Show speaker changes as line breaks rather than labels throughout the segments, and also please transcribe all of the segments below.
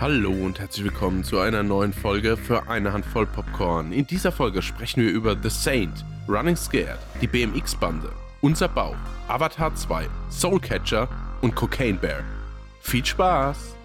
Hallo und herzlich willkommen zu einer neuen Folge für eine Handvoll Popcorn. In dieser Folge sprechen wir über The Saint, Running Scared, die BMX-Bande, Unser Bauch, Avatar 2, Soulcatcher und Cocaine Bear. Viel Spaß!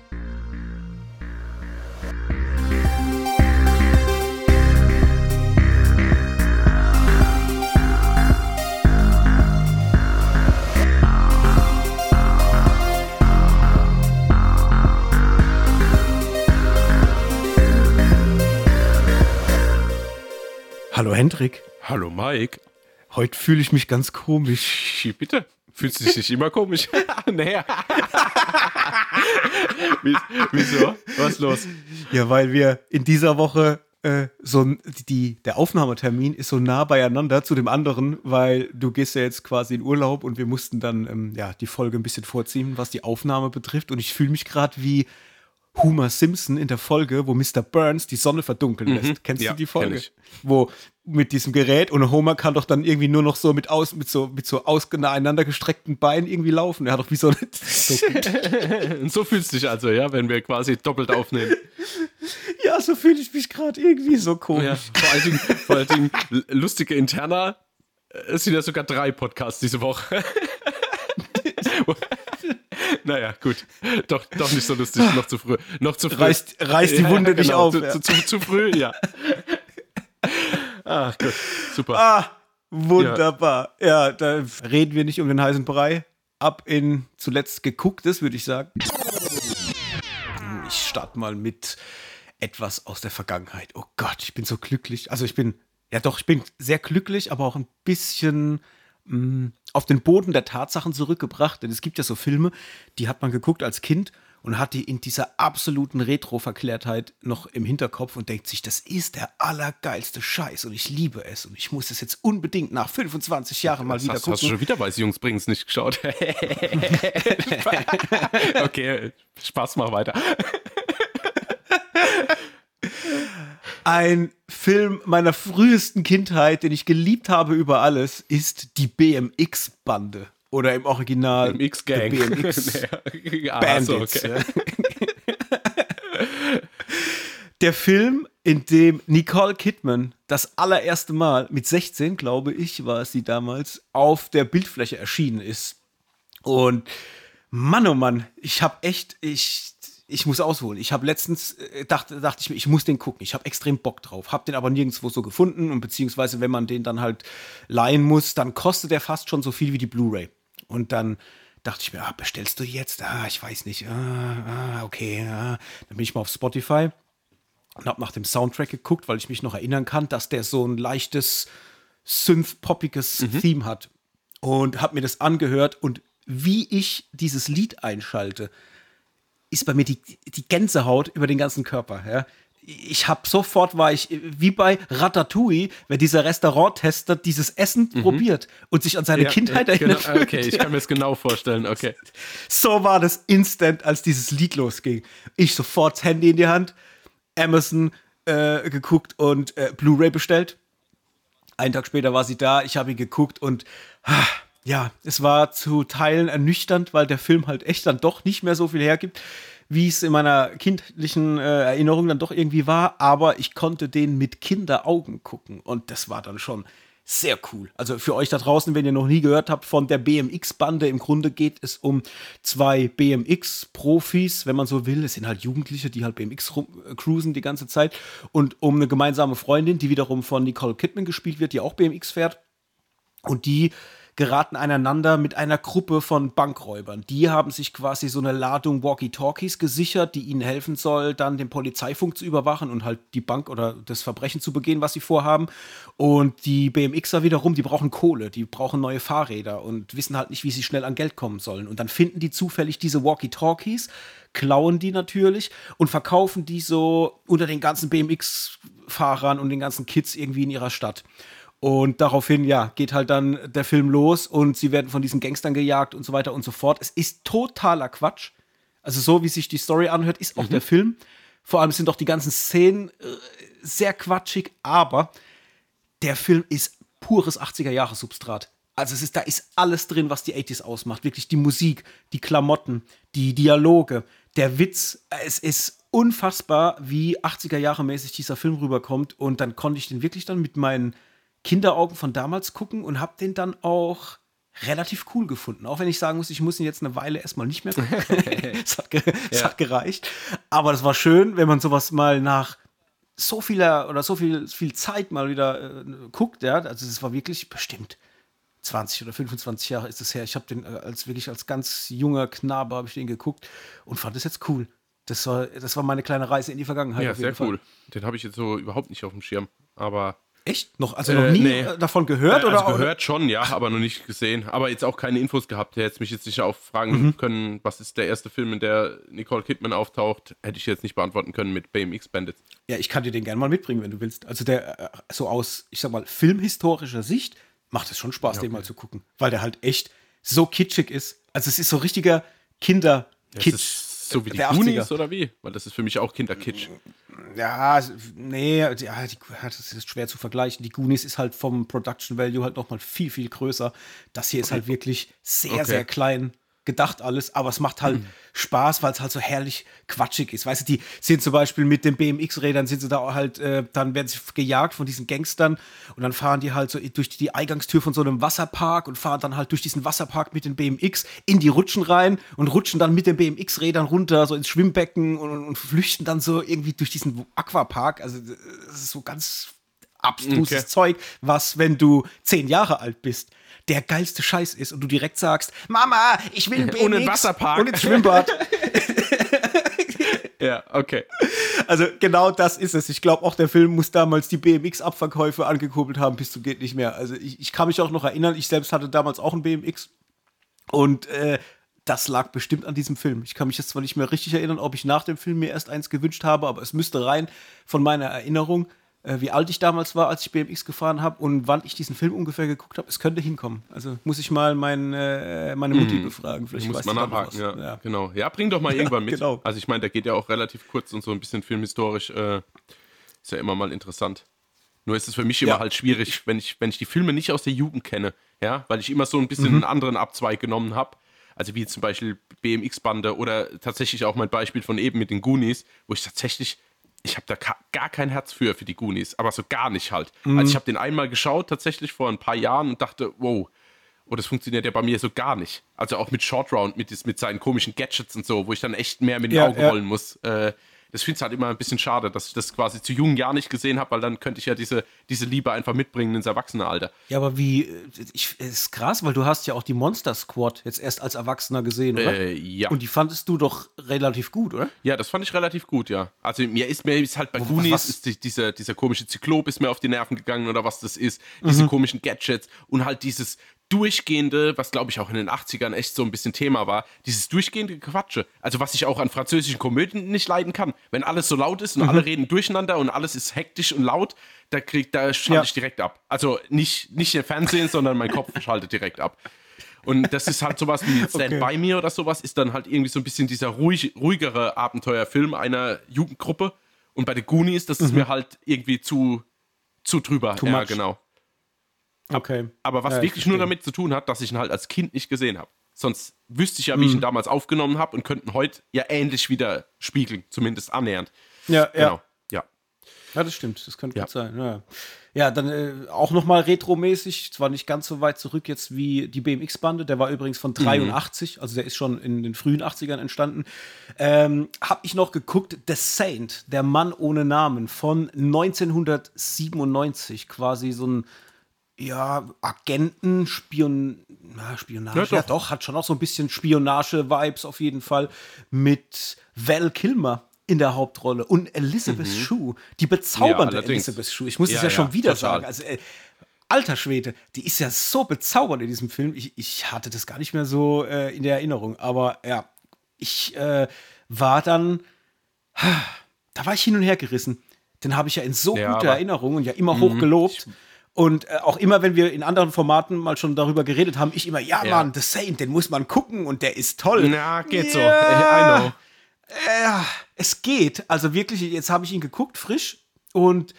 Hallo Hendrik.
Hallo Mike.
Heute fühle ich mich ganz komisch.
Bitte. Fühlst du dich nicht immer komisch? naja. Wieso? Was ist los?
Ja, weil wir in dieser Woche äh, so die, der Aufnahmetermin ist so nah beieinander zu dem anderen, weil du gehst ja jetzt quasi in Urlaub und wir mussten dann ähm, ja die Folge ein bisschen vorziehen, was die Aufnahme betrifft. Und ich fühle mich gerade wie Homer Simpson in der Folge, wo Mr. Burns die Sonne verdunkeln lässt. Mhm. Kennst ja, du die Folge? Wo mit diesem Gerät und Homer kann doch dann irgendwie nur noch so mit aus mit so mit so ausgeeinander gestreckten Beinen irgendwie laufen. Er hat doch wie so eine
so so fühlst du dich also, ja, wenn wir quasi doppelt aufnehmen.
ja, so fühle ich mich gerade irgendwie so komisch. Ja,
vor allen Dingen, vor allen Dingen lustige Interna. Es sind ja sogar drei Podcasts diese Woche. naja, gut. Doch, doch nicht so lustig, noch zu früh. Noch zu früh.
Reißt, reißt die Wunde ja, genau, nicht auf.
Zu, ja. zu, zu, zu, früh, ja. Ach gut, super.
Ah, wunderbar. Ja. ja, da reden wir nicht um den heißen Brei. Ab in zuletzt gegucktes, würde ich sagen. Ich starte mal mit etwas aus der Vergangenheit. Oh Gott, ich bin so glücklich. Also ich bin, ja doch, ich bin sehr glücklich, aber auch ein bisschen mh, auf den Boden der Tatsachen zurückgebracht. Denn es gibt ja so Filme, die hat man geguckt als Kind und hat die in dieser absoluten Retro-Verklärtheit noch im Hinterkopf und denkt sich, das ist der allergeilste Scheiß und ich liebe es und ich muss es jetzt unbedingt nach 25 Jahren mal das wieder
hast,
gucken.
Hast du schon wieder Weiße Jungs bringen's nicht geschaut? okay, Spaß, mach weiter.
Ein Film meiner frühesten Kindheit, den ich geliebt habe über alles, ist die BMX-Bande. Oder im Original
BMX-Gang.
BMX Bandits. So, okay. Der Film, in dem Nicole Kidman das allererste Mal mit 16, glaube ich, war es sie damals, auf der Bildfläche erschienen ist. Und Mann, oh Mann, ich habe echt, ich, ich muss ausholen. Ich habe letztens äh, dachte, dachte ich mir, ich muss den gucken. Ich habe extrem Bock drauf. Habe den aber nirgendwo so gefunden und beziehungsweise wenn man den dann halt leihen muss, dann kostet der fast schon so viel wie die Blu-ray. Und dann dachte ich mir, ah, bestellst du jetzt? Ah, ich weiß nicht. Ah, ah okay. Ah. Dann bin ich mal auf Spotify und habe nach dem Soundtrack geguckt, weil ich mich noch erinnern kann, dass der so ein leichtes synth-poppiges mhm. Theme hat. Und habe mir das angehört und wie ich dieses Lied einschalte, ist bei mir die, die Gänsehaut über den ganzen Körper. Ja? Ich habe sofort war ich wie bei Ratatouille, wenn dieser Restauranttester dieses Essen mhm. probiert und sich an seine ja, Kindheit ja, erinnert.
Genau, okay, ich kann mir das genau vorstellen. Okay.
So war das instant, als dieses Lied losging. Ich sofort das Handy in die Hand, Amazon äh, geguckt und äh, Blu-ray bestellt. Einen Tag später war sie da. Ich habe ihn geguckt und ah, ja, es war zu Teilen ernüchternd, weil der Film halt echt dann doch nicht mehr so viel hergibt, wie es in meiner kindlichen äh, Erinnerung dann doch irgendwie war. Aber ich konnte den mit Kinderaugen gucken und das war dann schon sehr cool. Also für euch da draußen, wenn ihr noch nie gehört habt von der BMX-Bande, im Grunde geht es um zwei BMX-Profis, wenn man so will. Es sind halt Jugendliche, die halt BMX cruisen die ganze Zeit. Und um eine gemeinsame Freundin, die wiederum von Nicole Kidman gespielt wird, die auch BMX fährt. Und die geraten einander mit einer Gruppe von Bankräubern. Die haben sich quasi so eine Ladung Walkie-Talkies gesichert, die ihnen helfen soll, dann den Polizeifunk zu überwachen und halt die Bank oder das Verbrechen zu begehen, was sie vorhaben. Und die BMXer wiederum, die brauchen Kohle, die brauchen neue Fahrräder und wissen halt nicht, wie sie schnell an Geld kommen sollen. Und dann finden die zufällig diese Walkie-Talkies, klauen die natürlich und verkaufen die so unter den ganzen BMX-Fahrern und den ganzen Kids irgendwie in ihrer Stadt. Und daraufhin, ja, geht halt dann der Film los und sie werden von diesen Gangstern gejagt und so weiter und so fort. Es ist totaler Quatsch. Also so wie sich die Story anhört, ist auch mhm. der Film. Vor allem sind auch die ganzen Szenen äh, sehr quatschig, aber der Film ist pures 80er-Jahre-Substrat. Also es ist, da ist alles drin, was die 80s ausmacht. Wirklich die Musik, die Klamotten, die Dialoge, der Witz. Es ist unfassbar, wie 80er Jahre mäßig dieser Film rüberkommt. Und dann konnte ich den wirklich dann mit meinen Kinderaugen von damals gucken und habe den dann auch relativ cool gefunden. Auch wenn ich sagen muss, ich muss ihn jetzt eine Weile erstmal nicht mehr gucken. Es hat, ge ja. hat, gereicht. Aber das war schön, wenn man sowas mal nach so vieler oder so viel, viel Zeit mal wieder äh, guckt. Ja? Also es war wirklich bestimmt 20 oder 25 Jahre ist es her. Ich habe den äh, als wirklich als ganz junger Knabe habe ich den geguckt und fand es jetzt cool. Das war, das war meine kleine Reise in die Vergangenheit.
Ja, sehr cool. Den habe ich jetzt so überhaupt nicht auf dem Schirm. Aber
Echt? Noch, also noch äh, nie nee. davon gehört?
Äh,
also
oder? gehört schon, ja, aber noch nicht gesehen. Aber jetzt auch keine Infos gehabt. Hätte mich jetzt nicht auch fragen mhm. können, was ist der erste Film, in der Nicole Kidman auftaucht. Hätte ich jetzt nicht beantworten können mit BMX Bandits.
Ja, ich kann dir den gerne mal mitbringen, wenn du willst. Also der, äh, so aus, ich sag mal, filmhistorischer Sicht macht es schon Spaß, okay. den mal zu gucken. Weil der halt echt so kitschig ist. Also es ist so richtiger Kinder-Kitsch.
So wie die Goonies oder wie? Weil das ist für mich auch Kinderkitsch.
Ja, nee, ja, die, das ist schwer zu vergleichen. Die Goonies ist halt vom Production Value halt nochmal viel, viel größer. Das hier okay. ist halt wirklich sehr, okay. sehr klein gedacht alles, aber es macht halt mhm. Spaß, weil es halt so herrlich quatschig ist. Weißt du, die sind zum Beispiel mit den BMX-Rädern, sind sie da halt, äh, dann werden sie gejagt von diesen Gangstern und dann fahren die halt so durch die Eingangstür von so einem Wasserpark und fahren dann halt durch diesen Wasserpark mit den BMX in die Rutschen rein und rutschen dann mit den BMX-Rädern runter, so ins Schwimmbecken und, und, flüchten dann so irgendwie durch diesen Aquapark. Also, das ist so ganz abstruses okay. Zeug, was, wenn du zehn Jahre alt bist, der geilste Scheiß ist und du direkt sagst, Mama, ich will BMX
einen Wasserpark
und ein Schwimmbad.
ja, okay.
Also genau das ist es. Ich glaube auch, der Film muss damals die BMX-Abverkäufe angekurbelt haben, bis zu geht nicht mehr. Also ich, ich, kann mich auch noch erinnern, ich selbst hatte damals auch ein BMX und äh, das lag bestimmt an diesem Film. Ich kann mich jetzt zwar nicht mehr richtig erinnern, ob ich nach dem Film mir erst eins gewünscht habe, aber es müsste rein von meiner Erinnerung äh, wie alt ich damals war, als ich BMX gefahren habe und wann ich diesen Film ungefähr geguckt habe. Es könnte hinkommen. Also muss ich mal mein, äh, meine Mutti mm. befragen.
Vielleicht muss man nachhaken, ja, ja, Genau. Ja, bring doch mal irgendwann mit. Genau. Also ich meine, der geht ja auch relativ kurz und so ein bisschen filmhistorisch. Äh, ist ja immer mal interessant. Nur ist es für mich immer ja. halt schwierig, wenn ich, wenn ich die Filme nicht aus der Jugend kenne, ja, weil ich immer so ein bisschen mhm. einen anderen Abzweig genommen habe. Also wie zum Beispiel BMX-Bande oder tatsächlich auch mein Beispiel von eben mit den Goonies, wo ich tatsächlich ich habe da gar kein Herz für, für die Goonies, aber so gar nicht halt. Mhm. Also ich habe den einmal geschaut, tatsächlich vor ein paar Jahren und dachte, wow, oh, das funktioniert ja bei mir so gar nicht. Also auch mit Short Round, mit, mit seinen komischen Gadgets und so, wo ich dann echt mehr mit den ja, Augen ja. rollen muss. Äh, das finde ich halt immer ein bisschen schade, dass ich das quasi zu jungen Jahren nicht gesehen habe, weil dann könnte ich ja diese, diese Liebe einfach mitbringen ins Erwachsenealter.
Ja, aber wie, äh, ich, ist krass, weil du hast ja auch die Monster Squad jetzt erst als Erwachsener gesehen, oder?
Äh, ja.
Und die fandest du doch relativ gut, oder?
Ja, das fand ich relativ gut, ja. Also mir ist mir ist halt bei Goonies, ist die, dieser, dieser komische Zyklop ist mir auf die Nerven gegangen oder was das ist, diese mhm. komischen Gadgets und halt dieses, durchgehende, was glaube ich auch in den 80ern echt so ein bisschen Thema war, dieses durchgehende Quatsche. Also was ich auch an französischen Komödien nicht leiden kann. Wenn alles so laut ist und mhm. alle reden durcheinander und alles ist hektisch und laut, da kriegt, da schalte ja. ich direkt ab. Also nicht, nicht im Fernsehen, sondern mein Kopf schaltet direkt ab. Und das ist halt sowas wie Stand okay. By Me oder sowas, ist dann halt irgendwie so ein bisschen dieser ruhig, ruhigere Abenteuerfilm einer Jugendgruppe. Und bei The Goonies, das ist mhm. mir halt irgendwie zu, zu drüber.
Too ja, much.
genau.
Okay.
Aber was ja, wirklich nur damit zu tun hat, dass ich ihn halt als Kind nicht gesehen habe. Sonst wüsste ich ja, wie mhm. ich ihn damals aufgenommen habe und könnten heute ja ähnlich wieder spiegeln, zumindest annähernd.
Ja, genau.
Ja.
Ja, das stimmt. Das könnte ja. gut sein. Ja, ja dann äh, auch nochmal retromäßig, zwar nicht ganz so weit zurück jetzt wie die BMX-Bande, der war übrigens von 83, mhm. also der ist schon in den frühen 80ern entstanden. Ähm, hab ich noch geguckt, The Saint, der Mann ohne Namen von 1997, quasi so ein ja, Agenten, Spion na, Spionage, ja doch. ja doch. hat schon auch so ein bisschen Spionage-Vibes auf jeden Fall mit Val Kilmer in der Hauptrolle und Elizabeth mhm. Shue, die bezaubernde ja, Elizabeth Shue. Ich muss ja, es ja, schon wieder total. sagen. Also, äh, alter Schwede, die ist ja so bezaubernd in diesem Film. Ich, ich hatte das gar nicht mehr so äh, in der Erinnerung. Aber ja, ich äh, war dann, da war ich hin und her gerissen. Den habe ich ja in so guter Erinnerung und ja immer hoch mhm. gelobt. Ich, und äh, auch immer, wenn wir in anderen Formaten mal schon darüber geredet haben, ich immer, ja, ja. Mann, The Saint, den muss man gucken und der ist toll.
Na, geht ja.
so. I know. Äh, es geht. Also wirklich, jetzt habe ich ihn geguckt, frisch. Und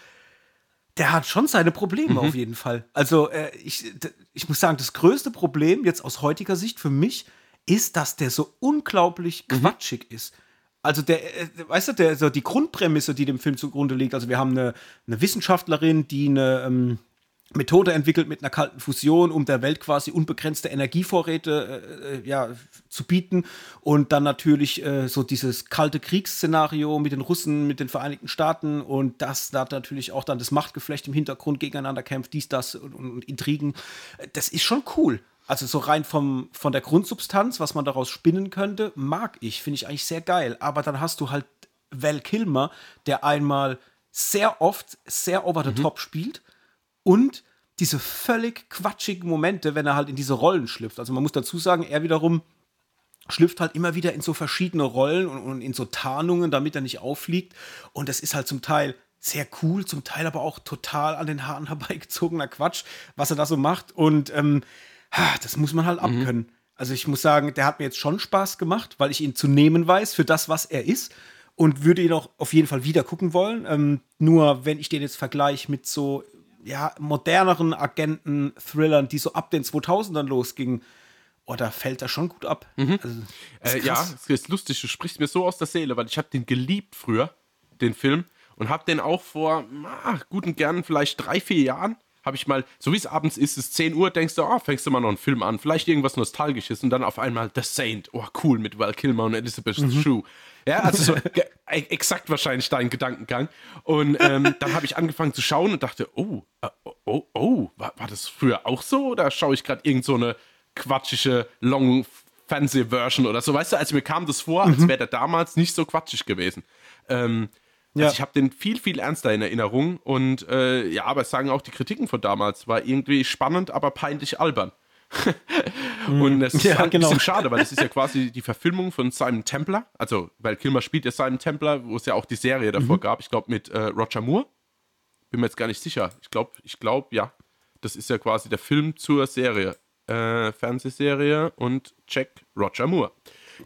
der hat schon seine Probleme mhm. auf jeden Fall. Also äh, ich, ich muss sagen, das größte Problem jetzt aus heutiger Sicht für mich ist, dass der so unglaublich mhm. quatschig ist. Also der, äh, weißt du, der, so die Grundprämisse, die dem Film zugrunde liegt, also wir haben eine, eine Wissenschaftlerin, die eine ähm, Methode entwickelt mit einer kalten Fusion, um der Welt quasi unbegrenzte Energievorräte äh, äh, ja, zu bieten. Und dann natürlich äh, so dieses kalte Kriegsszenario mit den Russen, mit den Vereinigten Staaten und das da natürlich auch dann das Machtgeflecht im Hintergrund gegeneinander kämpft, dies, das und, und, Intrigen. Das ist schon cool. Also so rein vom, von der Grundsubstanz, was man daraus spinnen könnte, mag ich, finde ich eigentlich sehr geil. Aber dann hast du halt Val Kilmer, der einmal sehr oft sehr over the mhm. top spielt und diese völlig quatschigen Momente, wenn er halt in diese Rollen schlüpft. Also man muss dazu sagen, er wiederum schlüpft halt immer wieder in so verschiedene Rollen und, und in so Tarnungen, damit er nicht auffliegt. Und das ist halt zum Teil sehr cool, zum Teil aber auch total an den Haaren herbeigezogener Quatsch, was er da so macht. Und ähm, das muss man halt mhm. abkönnen. Also ich muss sagen, der hat mir jetzt schon Spaß gemacht, weil ich ihn zu nehmen weiß für das, was er ist. Und würde ihn auch auf jeden Fall wieder gucken wollen. Ähm, nur wenn ich den jetzt vergleiche mit so ja, moderneren Agenten-Thrillern, die so ab den 2000ern losgingen, oh, da fällt er schon gut ab. Mhm.
Also, äh, ja, es ist lustig, du sprichst mir so aus der Seele, weil ich habe den geliebt früher, den Film, und habe den auch vor ah, guten gern vielleicht drei, vier Jahren habe ich mal, so wie es abends ist, es ist 10 Uhr, denkst du, oh, fängst du mal noch einen Film an, vielleicht irgendwas Nostalgisches und dann auf einmal The Saint, oh cool, mit Val Kilmer und Elizabeth mhm. Shue. Ja, also so e, exakt wahrscheinlich dein Gedankengang. Und ähm, dann habe ich angefangen zu schauen und dachte, oh, äh, oh, oh, oh war, war, das früher auch so? Oder schaue ich gerade irgend so eine quatschige Long Fancy Version oder so? Weißt du, also mir kam das vor, als mhm. wäre der damals nicht so quatschig gewesen. Ähm, also ja. ich habe den viel, viel ernster in Erinnerung und äh, ja, aber es sagen auch die Kritiken von damals, war irgendwie spannend, aber peinlich albern. und es ist ja, halt genau. ein bisschen schade, weil es ist ja quasi die Verfilmung von Simon Templar. Also, weil Kilmer spielt ja Simon Templar, wo es ja auch die Serie davor mhm. gab. Ich glaube, mit äh, Roger Moore. Bin mir jetzt gar nicht sicher. Ich glaube, ich glaube, ja. Das ist ja quasi der Film zur Serie. Äh, Fernsehserie und Jack Roger Moore.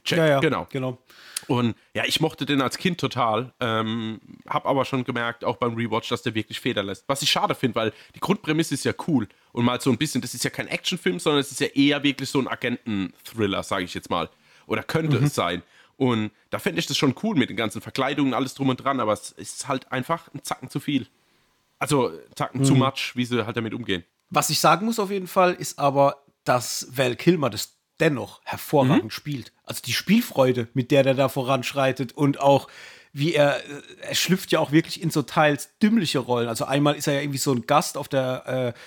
Jack, ja, ja, genau. genau.
Und ja, ich mochte den als Kind total, ähm, hab aber schon gemerkt, auch beim Rewatch, dass der wirklich Feder lässt. Was ich schade finde, weil die Grundprämisse ist ja cool und mal so ein bisschen, das ist ja kein Actionfilm, sondern es ist ja eher wirklich so ein Agenten-Thriller, sage ich jetzt mal. Oder könnte mhm. es sein. Und da fände ich das schon cool mit den ganzen Verkleidungen, alles drum und dran, aber es ist halt einfach ein Zacken zu viel. Also Zacken mhm. zu much, wie sie halt damit umgehen.
Was ich sagen muss auf jeden Fall, ist aber, dass Val Kilmer das dennoch hervorragend mhm. spielt. Also die Spielfreude, mit der der da voranschreitet und auch wie er, er schlüpft ja auch wirklich in so teils dümmliche Rollen. Also einmal ist er ja irgendwie so ein Gast auf der, äh,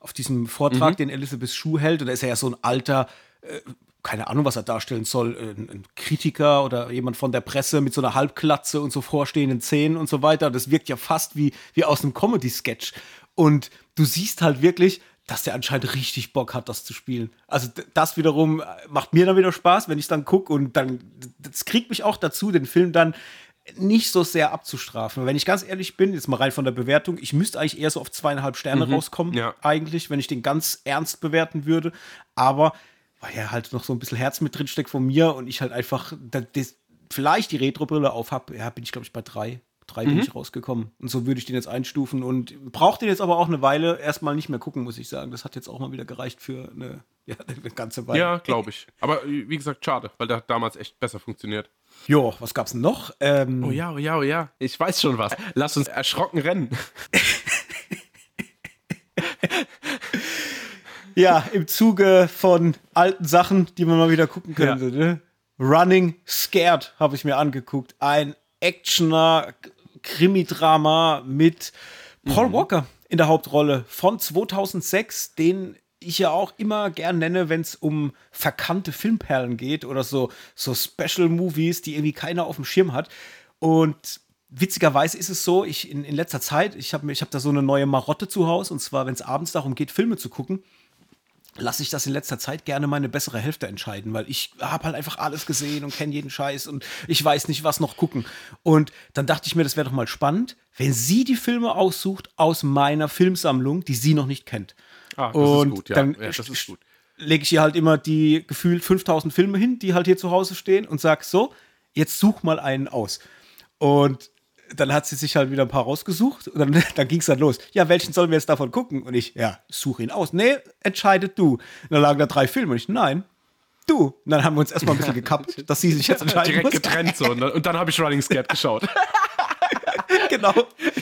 auf diesem Vortrag, mhm. den Elizabeth Shue hält, und da ist er ja so ein alter, äh, keine Ahnung, was er darstellen soll, ein, ein, Kritiker oder jemand von der Presse mit so einer Halbklatze und so vorstehenden Zähnen und so weiter. Das wirkt ja fast wie, wie aus einem Comedy-Sketch. Und du siehst halt wirklich, dass der anscheinend richtig Bock hat, das zu spielen. Also das wiederum äh, macht mir dann wieder Spaß, wenn ich dann gucke und dann, das kriegt mich auch dazu, den Film dann nicht so sehr abzustrafen. Wenn ich ganz ehrlich bin, jetzt mal rein von der Bewertung, ich müsste eigentlich eher so auf zweieinhalb Sterne mhm, rauskommen, ja. eigentlich, wenn ich den ganz ernst bewerten würde. Aber weil ja halt noch so ein bisschen Herz mit drin steckt von mir und ich halt einfach das, vielleicht die Retro-Brille auf habe, ja, bin ich, glaube ich, bei drei drei mhm. bin ich rausgekommen. Und so würde ich den jetzt einstufen und brauche den jetzt aber auch eine Weile erstmal nicht mehr gucken, muss ich sagen. Das hat jetzt auch mal wieder gereicht für eine, ja, eine ganze Weile.
Ja, glaube ich. Aber wie gesagt, schade, weil der hat damals echt besser funktioniert.
Jo, was gab's denn noch?
Ähm, oh ja, oh ja, oh ja. Ich weiß schon was. Lass uns erschrocken rennen.
ja, im Zuge von alten Sachen, die man mal wieder gucken könnte. Ja. Ne? Running Scared habe ich mir angeguckt. Ein Actioner, Krimi-Drama mit Paul mhm. Walker in der Hauptrolle von 2006, den ich ja auch immer gern nenne, wenn es um verkannte Filmperlen geht oder so, so Special Movies, die irgendwie keiner auf dem Schirm hat. Und witzigerweise ist es so, ich in, in letzter Zeit, ich habe ich hab da so eine neue Marotte zu Hause, und zwar, wenn es abends darum geht, Filme zu gucken, lasse ich das in letzter Zeit gerne meine bessere Hälfte entscheiden, weil ich habe halt einfach alles gesehen und kenne jeden Scheiß und ich weiß nicht, was noch gucken. Und dann dachte ich mir, das wäre doch mal spannend, wenn sie die Filme aussucht aus meiner Filmsammlung, die sie noch nicht kennt.
Ah, das und ist gut, ja. Dann ja, das ist gut.
lege ich ihr halt immer die gefühlt 5000 Filme hin, die halt hier zu Hause stehen und sag so, jetzt such mal einen aus. Und dann hat sie sich halt wieder ein paar rausgesucht und dann, dann ging es dann los. Ja, welchen sollen wir jetzt davon gucken? Und ich, ja, suche ihn aus. Nee, entscheidet du. Und dann lagen da drei Filme und ich, nein, du. Und dann haben wir uns erstmal ein bisschen gekappt, dass sie sich jetzt entscheiden
Direkt
muss.
getrennt so. Und dann, und dann habe ich Running Scared geschaut.
genau.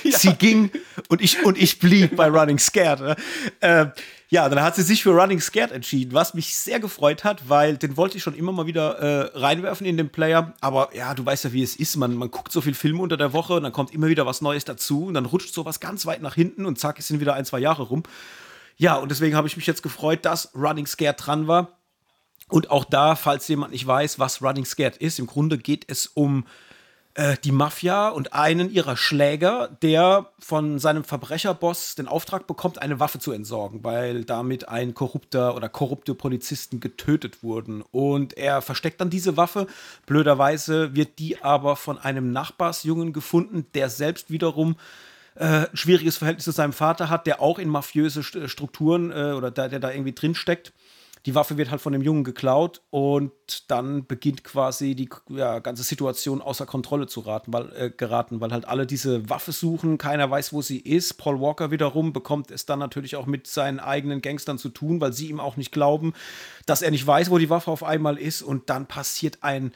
Sie ging und ich, und ich blieb bei Running Scared. Ne? Äh, ja, dann hat sie sich für Running Scared entschieden, was mich sehr gefreut hat, weil den wollte ich schon immer mal wieder äh, reinwerfen in den Player. Aber ja, du weißt ja, wie es ist. Man, man guckt so viel Filme unter der Woche und dann kommt immer wieder was Neues dazu und dann rutscht sowas ganz weit nach hinten und zack, es sind wieder ein, zwei Jahre rum. Ja, und deswegen habe ich mich jetzt gefreut, dass Running Scared dran war. Und auch da, falls jemand nicht weiß, was Running Scared ist, im Grunde geht es um äh, die Mafia und einen ihrer Schläger, der von seinem Verbrecherboss den Auftrag bekommt, eine Waffe zu entsorgen, weil damit ein korrupter oder korrupte Polizisten getötet wurden. Und er versteckt dann diese Waffe. Blöderweise wird die aber von einem Nachbarsjungen gefunden, der selbst wiederum äh, schwieriges Verhältnis zu seinem Vater hat, der auch in mafiöse Strukturen äh, oder der, der da irgendwie drin steckt die Waffe wird halt von dem Jungen geklaut und dann beginnt quasi die ja, ganze Situation außer Kontrolle zu raten, weil, äh, geraten, weil halt alle diese Waffe suchen, keiner weiß, wo sie ist. Paul Walker wiederum bekommt es dann natürlich auch mit seinen eigenen Gangstern zu tun, weil sie ihm auch nicht glauben, dass er nicht weiß, wo die Waffe auf einmal ist und dann passiert ein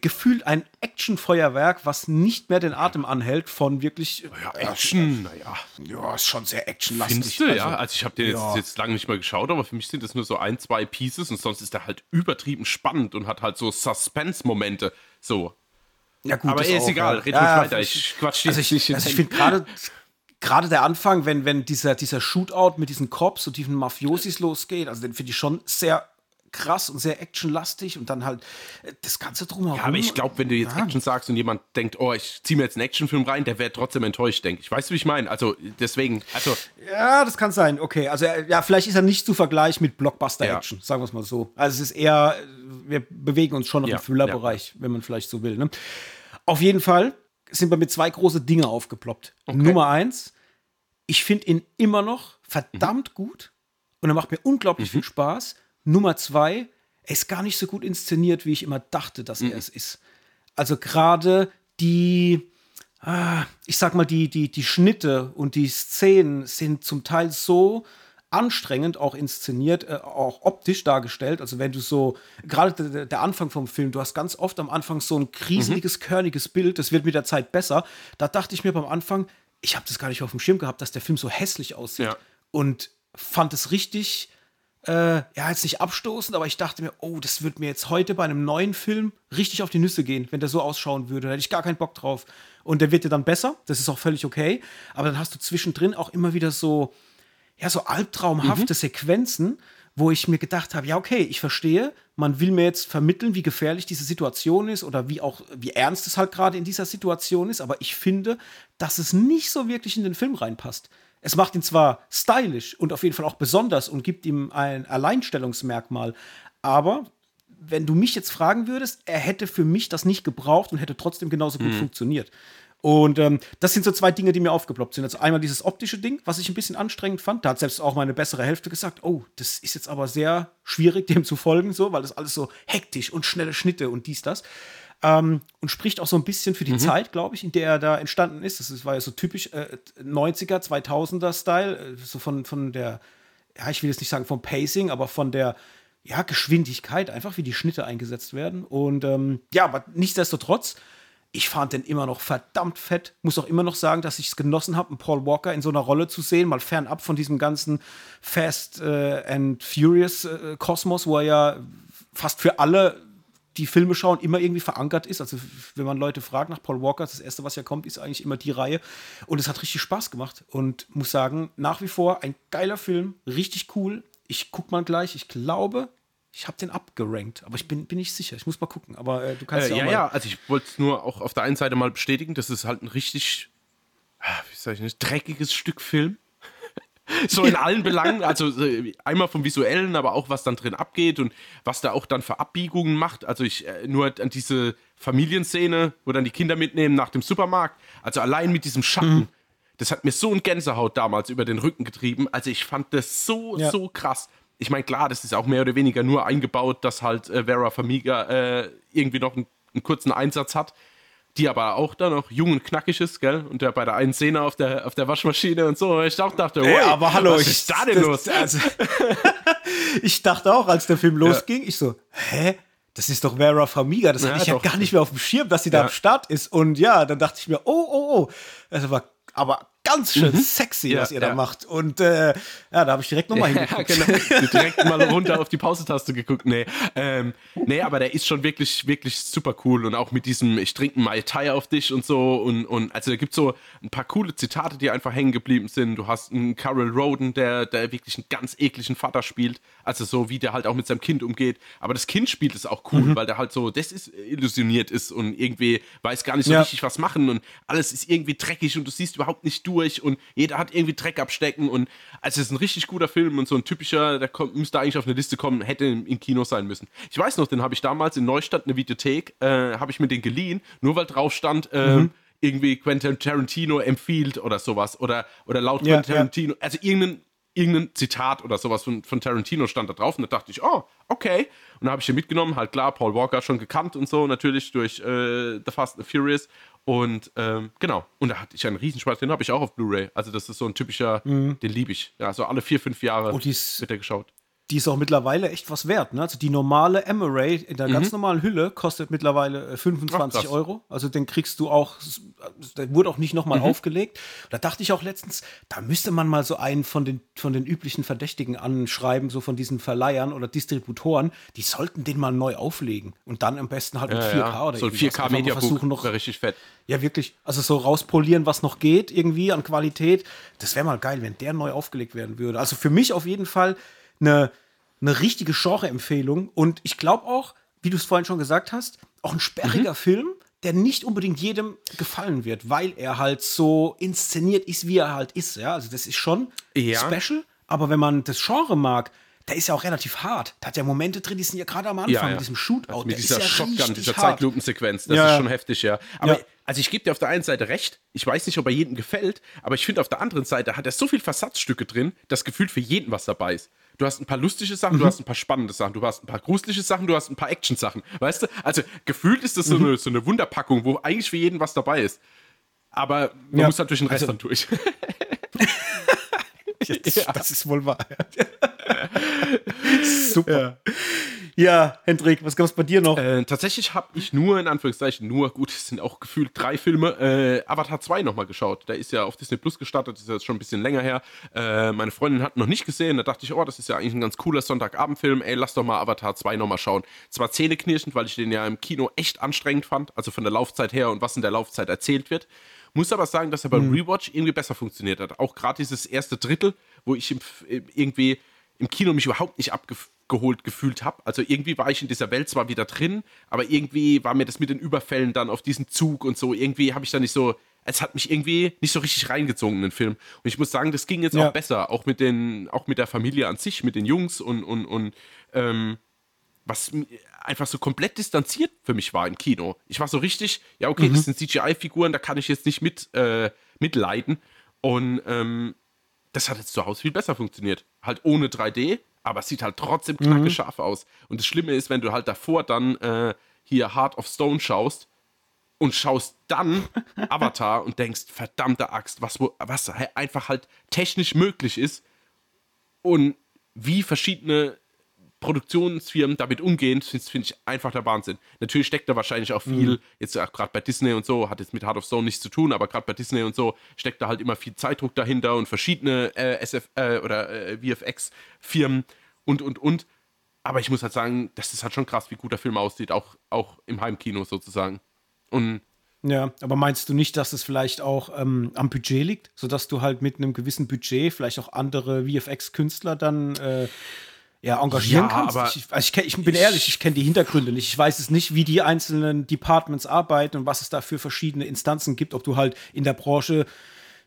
gefühlt ein Actionfeuerwerk, was nicht mehr den Atem anhält von wirklich.
Ja, Action, naja.
Ja, ist schon sehr actionlastig.
Findest du, also, ja? Also ich habe den ja. jetzt, jetzt lange nicht mehr geschaut, aber für mich sind das nur so ein, zwei Pieces und sonst ist der halt übertrieben spannend und hat halt so Suspense-Momente. So.
Ja, gut,
aber ist auch, egal, red ja, weiter. Ich quatsch
also ich, also ich finde gerade gerade der Anfang, wenn, wenn dieser, dieser Shootout mit diesen Cops und diesen Mafiosis losgeht, also den finde ich schon sehr krass und sehr actionlastig und dann halt äh, das Ganze drumherum.
Ja, aber ich glaube, wenn du jetzt ja. Action sagst und jemand denkt, oh, ich ziehe mir jetzt einen Actionfilm rein, der wäre trotzdem enttäuscht, denke ich. Weißt du, wie ich meine? Also deswegen, also.
Ja, das kann sein. Okay, also äh, ja, vielleicht ist er nicht zu vergleichen mit Blockbuster-Action, ja. sagen wir es mal so. Also es ist eher, wir bewegen uns schon noch ja. im Thriller-Bereich, wenn man vielleicht so will. Ne? Auf jeden Fall sind bei mir zwei große Dinge aufgeploppt. Okay. Nummer eins, ich finde ihn immer noch verdammt mhm. gut und er macht mir unglaublich mhm. viel Spaß. Nummer zwei, er ist gar nicht so gut inszeniert, wie ich immer dachte, dass mhm. er es ist. Also gerade die, ah, ich sag mal, die, die, die Schnitte und die Szenen sind zum Teil so anstrengend auch inszeniert, äh, auch optisch dargestellt. Also wenn du so, gerade der, der, Anfang vom Film, du hast ganz oft am Anfang so ein kriseliges, mhm. körniges Bild, das wird mit der Zeit besser. Da dachte ich mir beim Anfang, ich habe das gar nicht auf dem Schirm gehabt, dass der Film so hässlich aussieht. Ja. Und fand es richtig äh, ja, jetzt nicht abstoßend, aber ich dachte mir, oh, das wird mir jetzt heute bei einem neuen Film richtig auf die Nüsse gehen, wenn der so ausschauen würde. Da hätte ich gar keinen Bock drauf. Und der wird dir dann besser, das ist auch völlig okay. Aber dann hast du zwischendrin auch immer wieder so, ja, so albtraumhafte mhm. Sequenzen, wo ich mir gedacht habe, ja, okay, ich verstehe, man will mir jetzt vermitteln, wie gefährlich diese Situation ist oder wie auch, wie ernst es halt gerade in dieser Situation ist, aber ich finde, dass es nicht so wirklich in den Film reinpasst. Es macht ihn zwar stylisch und auf jeden Fall auch besonders und gibt ihm ein Alleinstellungsmerkmal, aber wenn du mich jetzt fragen würdest, er hätte für mich das nicht gebraucht und hätte trotzdem genauso gut mhm. funktioniert. Und ähm, das sind so zwei Dinge, die mir aufgeploppt sind. Also einmal dieses optische Ding, was ich ein bisschen anstrengend fand. Da hat selbst auch meine bessere Hälfte gesagt, oh, das ist jetzt aber sehr schwierig, dem zu folgen, so, weil das alles so hektisch und schnelle Schnitte und dies, das. Ähm, und spricht auch so ein bisschen für die mhm. Zeit, glaube ich, in der er da entstanden ist. Das war ja so typisch äh, 90er, 2000er Style, äh, so von, von der, ja, ich will jetzt nicht sagen vom Pacing, aber von der ja, Geschwindigkeit, einfach wie die Schnitte eingesetzt werden. Und ähm, ja, aber nichtsdestotrotz, ich fand den immer noch verdammt fett. Muss auch immer noch sagen, dass ich es genossen habe, einen Paul Walker in so einer Rolle zu sehen, mal fernab von diesem ganzen Fast äh, and Furious äh, Kosmos, wo er ja fast für alle die Filme schauen, immer irgendwie verankert ist. Also, wenn man Leute fragt nach Paul Walker, das erste, was ja kommt, ist eigentlich immer die Reihe. Und es hat richtig Spaß gemacht. Und muss sagen, nach wie vor ein geiler Film, richtig cool. Ich guck mal gleich, ich glaube, ich habe den abgerankt, aber ich bin, bin nicht sicher. Ich muss mal gucken. Aber äh, du kannst
äh,
ja,
ja, ja, also ich wollte es nur auch auf der einen Seite mal bestätigen, das ist halt ein richtig, ah, wie sag ich nicht, dreckiges Stück Film. so in allen Belangen, also äh, einmal vom visuellen, aber auch was dann drin abgeht und was da auch dann für Abbiegungen macht. Also ich äh, nur an diese Familienszene, wo dann die Kinder mitnehmen nach dem Supermarkt. Also allein mit diesem Schatten, mhm. das hat mir so ein Gänsehaut damals über den Rücken getrieben. Also ich fand das so, ja. so krass. Ich meine, klar, das ist auch mehr oder weniger nur eingebaut, dass halt äh, Vera Famiga äh, irgendwie noch einen, einen kurzen Einsatz hat die aber auch dann noch jung und knackig ist, gell? Und der bei der einen Szene auf der, auf der Waschmaschine und so, ich auch dachte,
ey, aber hallo,
was ist da denn los?
Also, ich dachte auch, als der Film losging, ich so, hä? Das ist doch Vera Famiga. Das
Ja,
hatte ich ja gar nicht mehr auf dem Schirm, dass sie da
Ja.
am Start ist. Und ja, dann dachte ich mir, oh, oh, oh. Das war aber ganz schön sexy,
Mhm. Ja,
was ihr
ja.
da macht. Und äh, ja, da habe ich direkt nochmal
Ja,
hingeguckt.
genau. Direkt mal runter auf die Pausetaste geguckt. Nee, ähm, nee, aber der ist schon wirklich, wirklich super cool. Und auch mit diesem, ich trinke Mai Tai auf dich und so. Und, und also da gibt so ein paar coole Zitate, die einfach hängen geblieben sind. Du hast einen Carol Roden, der, der wirklich einen ganz ekligen Vater spielt. Also so, wie der halt auch mit seinem Kind umgeht. Aber das Kind spielt es auch cool,
Mhm.
weil der halt so desillusioniert ist und irgendwie weiß gar nicht so richtig, was machen. Und alles ist irgendwie dreckig und du siehst überhaupt nicht durch. Und jeder hat irgendwie Dreck abstecken. Und also es ist ein richtig guter Film und so ein typischer, der kommt, müsste eigentlich auf eine Liste kommen, hätte im, Kino sein müssen. Ich weiß noch, den habe ich damals in Neustadt, eine Videothek, äh, habe ich mir den geliehen, nur weil drauf stand, ähm, irgendwie Quentin Tarantino empfiehlt oder sowas. Oder, oder laut
Ja,
Quentin
ja.
Tarantino, also irgendein, irgendein Zitat oder sowas von, von Tarantino stand da drauf und da dachte ich, oh, okay. Und dann habe ich den mitgenommen, halt klar, Paul Walker schon gekannt und so, natürlich durch äh, The Fast and the Furious. Und ähm, genau, und da hatte ich einen Riesenspaß, den habe ich auch auf Blu-ray. Also das ist so ein typischer, den liebe ich. Ja, so alle vier, fünf Jahre
Mhm. Oh,
wird der geschaut.
Die ist auch mittlerweile echt was wert. Ne? Also die normale Emery in der ganz normalen Hülle kostet mittlerweile äh, 25
Mhm. Ach.
Euro. Also den kriegst du auch, der wurde auch nicht
Mhm.
nochmal aufgelegt. Da dachte ich auch letztens, da müsste man mal so einen von den, von den üblichen Verdächtigen anschreiben, so von diesen Verleihern oder Distributoren. Die sollten den mal neu auflegen. Und dann am besten halt mit 4K oder
so ein
irgendwie was. Einfach mal
4K-Mediabook
versuchen noch
richtig fett.
ja, wirklich. Also so rauspolieren, was noch geht, irgendwie an Qualität. Das wäre mal geil, wenn der neu aufgelegt werden würde. Also für mich auf jeden Fall eine, eine richtige Genre-Empfehlung. Und ich glaube auch, wie du es vorhin schon gesagt hast, auch ein sperriger
Mhm.
Film, der nicht unbedingt jedem gefallen wird, weil er halt so inszeniert ist, wie er halt ist. Ja, also das ist schon
Ja.
special. Aber wenn man das Genre mag, der ist ja auch relativ hart. Da hat ja Momente drin, die sind ja gerade am Anfang
Ja, ja.
mit diesem Shootout.
Also mit dieser
ist ja
Shotgun, dieser. Zeitlupensequenz, das ist schon heftig, ja. Aber also ich gebe dir auf der einen Seite recht, ich weiß nicht, ob er jedem gefällt, aber ich finde auf der anderen Seite hat er so viel Versatzstücke drin, dass gefühlt für jeden was dabei ist. Du hast ein paar lustige Sachen,
Mhm.
du hast ein paar spannende Sachen, du hast ein paar gruselige Sachen, du hast ein paar Action-Sachen. Weißt du? Also gefühlt ist das so,
Mhm.
eine, so eine Wunderpackung, wo eigentlich für jeden was dabei ist. Aber man
Ja.
muss durch den Rest
Also-
dann durch.
Das, das ist wohl wahr. Super. Ja. Hendrik, was gab's bei dir noch?
Äh, tatsächlich habe ich nur, in Anführungszeichen, nur, gut, es sind auch gefühlt drei Filme, äh, Avatar 2 nochmal geschaut. Der ist ja auf Disney Plus gestartet, ist ja jetzt schon ein bisschen länger her. Äh, meine Freundin hat noch nicht gesehen, da dachte ich, oh, das ist ja eigentlich ein ganz cooler Sonntagabendfilm. Ey, lass doch mal Avatar 2 nochmal schauen. Zwar zähneknirschend, weil ich den ja im Kino echt anstrengend fand, also von der Laufzeit her und was in der Laufzeit erzählt wird. Muss aber sagen, dass er beim Rewatch irgendwie besser funktioniert hat. Auch gerade dieses erste Drittel, wo ich im, irgendwie im Kino mich überhaupt nicht abgeholt gefühlt habe. Also irgendwie war ich in dieser Welt zwar wieder drin, aber irgendwie war mir das mit den Überfällen dann auf diesen Zug und so, irgendwie habe ich da nicht so, es hat mich irgendwie nicht so richtig reingezogen in den Film. Und ich muss sagen, das ging jetzt
Ja.
auch besser, auch mit den, auch mit der Familie an sich, mit den Jungs und, und, und ähm, was einfach so komplett distanziert für mich war im Kino. Ich war so richtig, ja, okay, das sind CGI-Figuren, da kann ich jetzt nicht mit, äh, mitleiden. Und ähm, das hat jetzt zu Hause viel besser funktioniert. Halt ohne 3D, aber es sieht halt trotzdem knacke scharf aus. Und das Schlimme ist, wenn du halt davor dann äh, hier Heart of Stone schaust und schaust dann Avatar und denkst, verdammte Axt, was, was einfach halt technisch möglich ist und wie verschiedene Produktionsfirmen damit umgehen, finde find ich einfach der Wahnsinn. Natürlich steckt da wahrscheinlich auch viel, jetzt auch gerade bei Disney und so, hat jetzt mit Heart of Stone nichts zu tun, aber gerade bei Disney und so steckt da halt immer viel Zeitdruck dahinter und verschiedene äh, SF äh, oder äh, VFX-Firmen und und und. Aber ich muss halt sagen, das ist halt schon krass, wie gut der Film aussieht, auch, auch im Heimkino sozusagen. Und
Ja, aber meinst du nicht, dass es vielleicht auch ähm, am Budget liegt, sodass du halt mit einem gewissen Budget vielleicht auch andere VFX-Künstler dann äh, ja, engagieren
Ja,
kannst?
aber
ich, also ich, ich bin ehrlich, ich kenne die Hintergründe nicht. Ich weiß es nicht, wie die einzelnen Departments arbeiten und was es da für verschiedene Instanzen gibt. Ob du halt in der Branche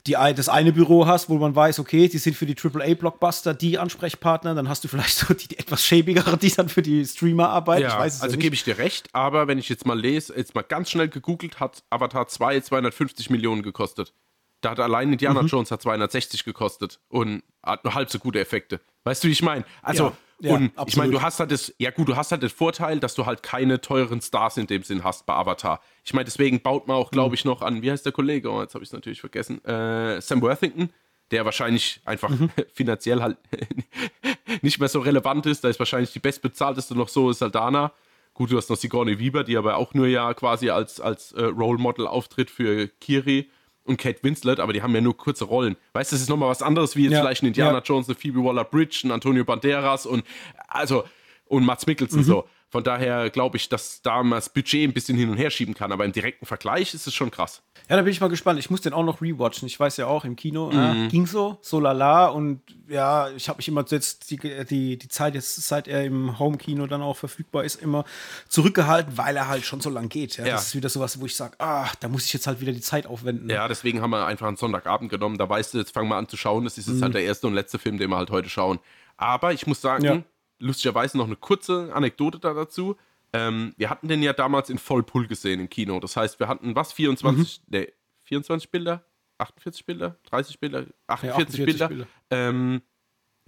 die, das eine Büro hast, wo man weiß, okay, die sind für die AAA-Blockbuster die Ansprechpartner, dann hast du vielleicht so die, die etwas schäbigere, die dann für die Streamer arbeiten.
Ja,
ich
also
ja
gebe ich dir recht, aber wenn ich jetzt mal lese, jetzt mal ganz schnell gegoogelt, hat Avatar 2 250 Millionen gekostet. Da hat allein Indiana
Mhm.
Jones hat 260 gekostet und hat nur halb so gute Effekte. Weißt du, wie ich meine? Also,
Ja, ja,
und ich
absolut.
meine, du hast halt das, ja gut, du hast halt den Vorteil, dass du halt keine teuren Stars in dem Sinn hast bei Avatar. Ich meine, deswegen baut man auch,
Mhm.
glaube ich, noch an, wie heißt der Kollege? Oh, jetzt habe ich es natürlich vergessen. Äh, Sam Worthington, der wahrscheinlich einfach
Mhm.
finanziell halt nicht mehr so relevant ist. Da ist wahrscheinlich die bestbezahlteste noch so Saldana. Gut, du hast noch Sigourney Weaver, die aber auch nur ja quasi als, als äh, Role Model auftritt für Kiri und Kate Winslet, aber die haben ja nur kurze Rollen. Weißt du, das ist nochmal was anderes wie jetzt ja, vielleicht ein Indiana ja. Jones, eine Phoebe Waller-Bridge, ein Antonio Banderas und also und Mats Mikkelsen mhm. so. Von daher glaube ich, dass da man das Budget ein bisschen hin und her schieben kann, aber im direkten Vergleich ist es schon krass.
Ja, da bin ich mal gespannt. Ich muss den auch noch rewatchen. Ich weiß ja auch, im Kino mhm. äh, ging so, so lala. Und ja, ich habe mich immer jetzt die, die, die Zeit, jetzt seit er im Home-Kino dann auch verfügbar ist, immer zurückgehalten, weil er halt schon so lang geht. Ja. ja. Das ist wieder sowas, wo ich sage, ah, da muss ich jetzt halt wieder die Zeit aufwenden.
Ja, deswegen haben wir einfach einen Sonntagabend genommen. Da weißt du, jetzt fangen wir an zu schauen. Das ist jetzt mhm. halt der erste und letzte Film, den wir halt heute schauen. Aber ich muss sagen, ja. Lustigerweise noch eine kurze Anekdote da dazu. Ähm, wir hatten den ja damals in Vollpull gesehen im Kino. Das heißt, wir hatten was? 24, mhm. nee, 24 Bilder? 48 Bilder? 30 Bilder? 48, ja, 48 Bilder. Bilder. Ähm,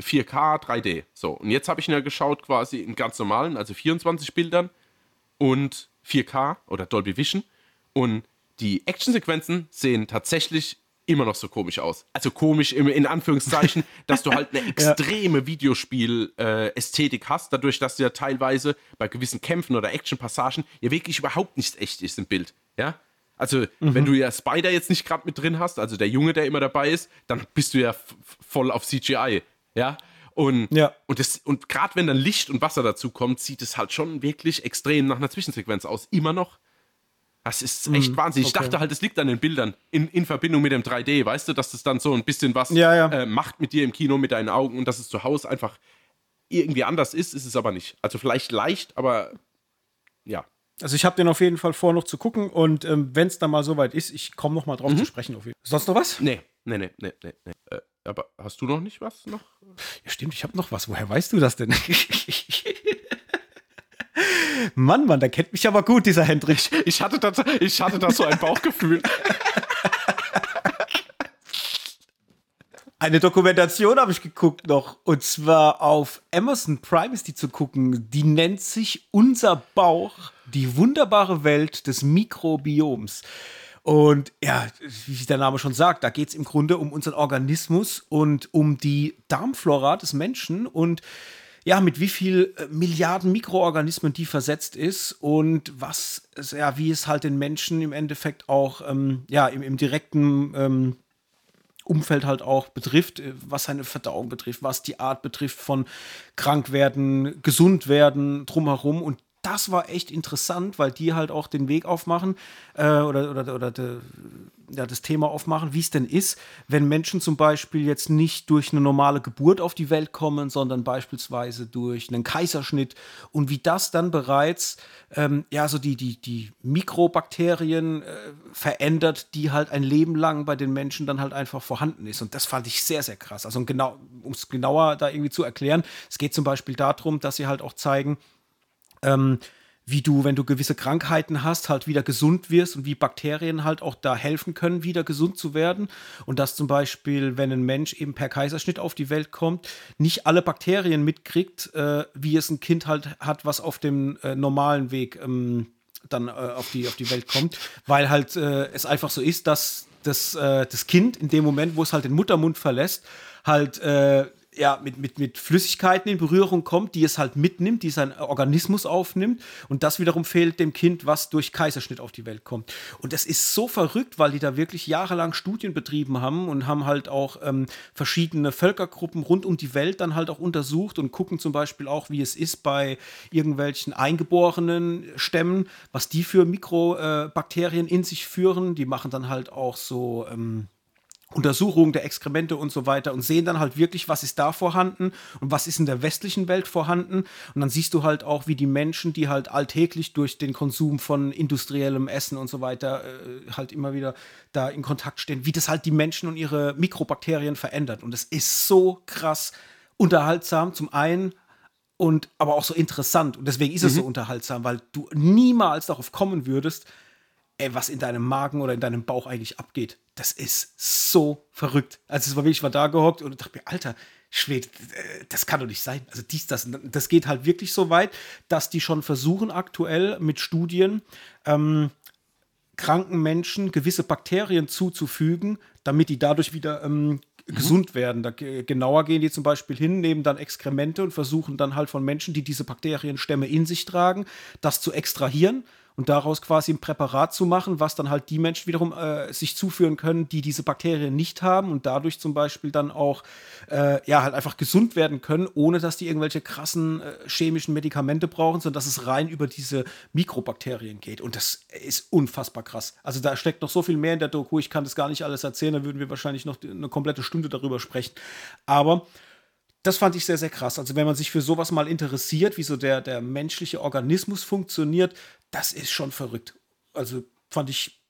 4K, 3D. So, und jetzt habe ich ihn ja geschaut quasi in ganz normalen, also 24 Bildern und 4K oder Dolby Vision. Und die Actionsequenzen sehen tatsächlich immer noch so komisch aus. Also komisch im, in Anführungszeichen, dass du halt eine extreme ja. Videospiel-Ästhetik äh, hast, dadurch, dass ja teilweise bei gewissen Kämpfen oder Action-Passagen ja wirklich überhaupt nichts echt ist im Bild. Ja. Also, mhm. wenn du ja Spider jetzt nicht gerade mit drin hast, also der Junge, der immer dabei ist, dann bist du ja voll auf CGI. Ja. Und, ja. und, und gerade wenn dann Licht und Wasser dazu kommt, sieht es halt schon wirklich extrem nach einer Zwischensequenz aus. Immer noch. Das ist echt mhm, Wahnsinn. Ich okay. dachte halt, es liegt an den Bildern in, in Verbindung mit dem 3D, weißt du, dass das dann so ein bisschen was ja, ja. Äh, macht mit dir im Kino, mit deinen Augen und dass es zu Hause einfach irgendwie anders ist, ist es aber nicht. Also vielleicht leicht, aber ja.
Also ich habe den auf jeden Fall vor, noch zu gucken und ähm, wenn es dann mal soweit ist, ich komme noch mal drauf mhm. zu sprechen. Auf jeden Fall. Sonst noch was?
Nee, nee, nee, nee, nee. nee. Äh, aber hast du noch nicht was noch?
Ja, stimmt, ich habe noch was. Woher weißt du das denn? Mann, Mann, der kennt mich aber gut, dieser Hendrich.
Ich hatte da, ich hatte da so ein Bauchgefühl.
Eine Dokumentation habe ich geguckt noch, und zwar auf Amazon Prime ist die zu gucken. Die nennt sich Unser Bauch, die wunderbare Welt des Mikrobioms. Und ja, wie der Name schon sagt, da geht es im Grunde um unseren Organismus und um die Darmflora des Menschen und ja, mit wie viel äh, Milliarden Mikroorganismen die versetzt ist und was, ja, wie es halt den Menschen im Endeffekt auch, ähm, ja, im, im direkten ähm, Umfeld halt auch betrifft, äh, was seine Verdauung betrifft, was die Art betrifft von krank werden, gesund werden, drumherum. Und das war echt interessant, weil die halt auch den Weg aufmachen äh, oder, oder, oder de, ja, das Thema aufmachen, wie es denn ist, wenn Menschen zum Beispiel jetzt nicht durch eine normale Geburt auf die Welt kommen, sondern beispielsweise durch einen Kaiserschnitt und wie das dann bereits ähm, ja so die, die, die Mikrobakterien äh, verändert, die halt ein Leben lang bei den Menschen dann halt einfach vorhanden ist. Und das fand ich sehr, sehr krass. Also genau, um es genauer da irgendwie zu erklären, es geht zum Beispiel darum, dass sie halt auch zeigen, ähm, wie du, wenn du gewisse Krankheiten hast, halt wieder gesund wirst und wie Bakterien halt auch da helfen können, wieder gesund zu werden. Und dass zum Beispiel, wenn ein Mensch eben per Kaiserschnitt auf die Welt kommt, nicht alle Bakterien mitkriegt, äh, wie es ein Kind halt hat, was auf dem äh, normalen Weg ähm, dann äh, auf, die, auf die Welt kommt, weil halt äh, es einfach so ist, dass das, äh, das Kind in dem Moment, wo es halt den Muttermund verlässt, halt äh, ja, mit, mit, mit Flüssigkeiten in Berührung kommt, die es halt mitnimmt, die sein Organismus aufnimmt. Und das wiederum fehlt dem Kind, was durch Kaiserschnitt auf die Welt kommt. Und das ist so verrückt, weil die da wirklich jahrelang Studien betrieben haben und haben halt auch ähm, verschiedene Völkergruppen rund um die Welt dann halt auch untersucht und gucken zum Beispiel auch, wie es ist bei irgendwelchen eingeborenen Stämmen, was die für Mikrobakterien in sich führen. Die machen dann halt auch so. Ähm, Untersuchungen der Exkremente und so weiter und sehen dann halt wirklich, was ist da vorhanden und was ist in der westlichen Welt vorhanden. Und dann siehst du halt auch, wie die Menschen, die halt alltäglich durch den Konsum von industriellem Essen und so weiter äh, halt immer wieder da in Kontakt stehen, wie das halt die Menschen und ihre Mikrobakterien verändert. Und es ist so krass unterhaltsam zum einen und aber auch so interessant. Und deswegen ist mhm. es so unterhaltsam, weil du niemals darauf kommen würdest, ey, was in deinem Magen oder in deinem Bauch eigentlich abgeht. Das ist so verrückt. Also es war wirklich, ich war da gehockt und dachte mir, Alter, Schwede, äh, das kann doch nicht sein. Also dies, das, das geht halt wirklich so weit, dass die schon versuchen aktuell mit Studien ähm, kranken Menschen gewisse Bakterien zuzufügen, damit die dadurch wieder ähm, mhm. gesund werden. Da, genauer gehen die zum Beispiel hin, nehmen dann Exkremente und versuchen dann halt von Menschen, die diese Bakterienstämme in sich tragen, das zu extrahieren und daraus quasi ein Präparat zu machen, was dann halt die Menschen wiederum äh, sich zuführen können, die diese Bakterien nicht haben und dadurch zum Beispiel dann auch äh, ja halt einfach gesund werden können, ohne dass die irgendwelche krassen äh, chemischen Medikamente brauchen, sondern dass es rein über diese Mikrobakterien geht. Und das ist unfassbar krass. Also da steckt noch so viel mehr in der Doku. Ich kann das gar nicht alles erzählen, da würden wir wahrscheinlich noch eine komplette Stunde darüber sprechen. Aber das fand ich sehr, sehr krass. Also, wenn man sich für sowas mal interessiert, wie so der, der menschliche Organismus funktioniert, das ist schon verrückt. Also, fand ich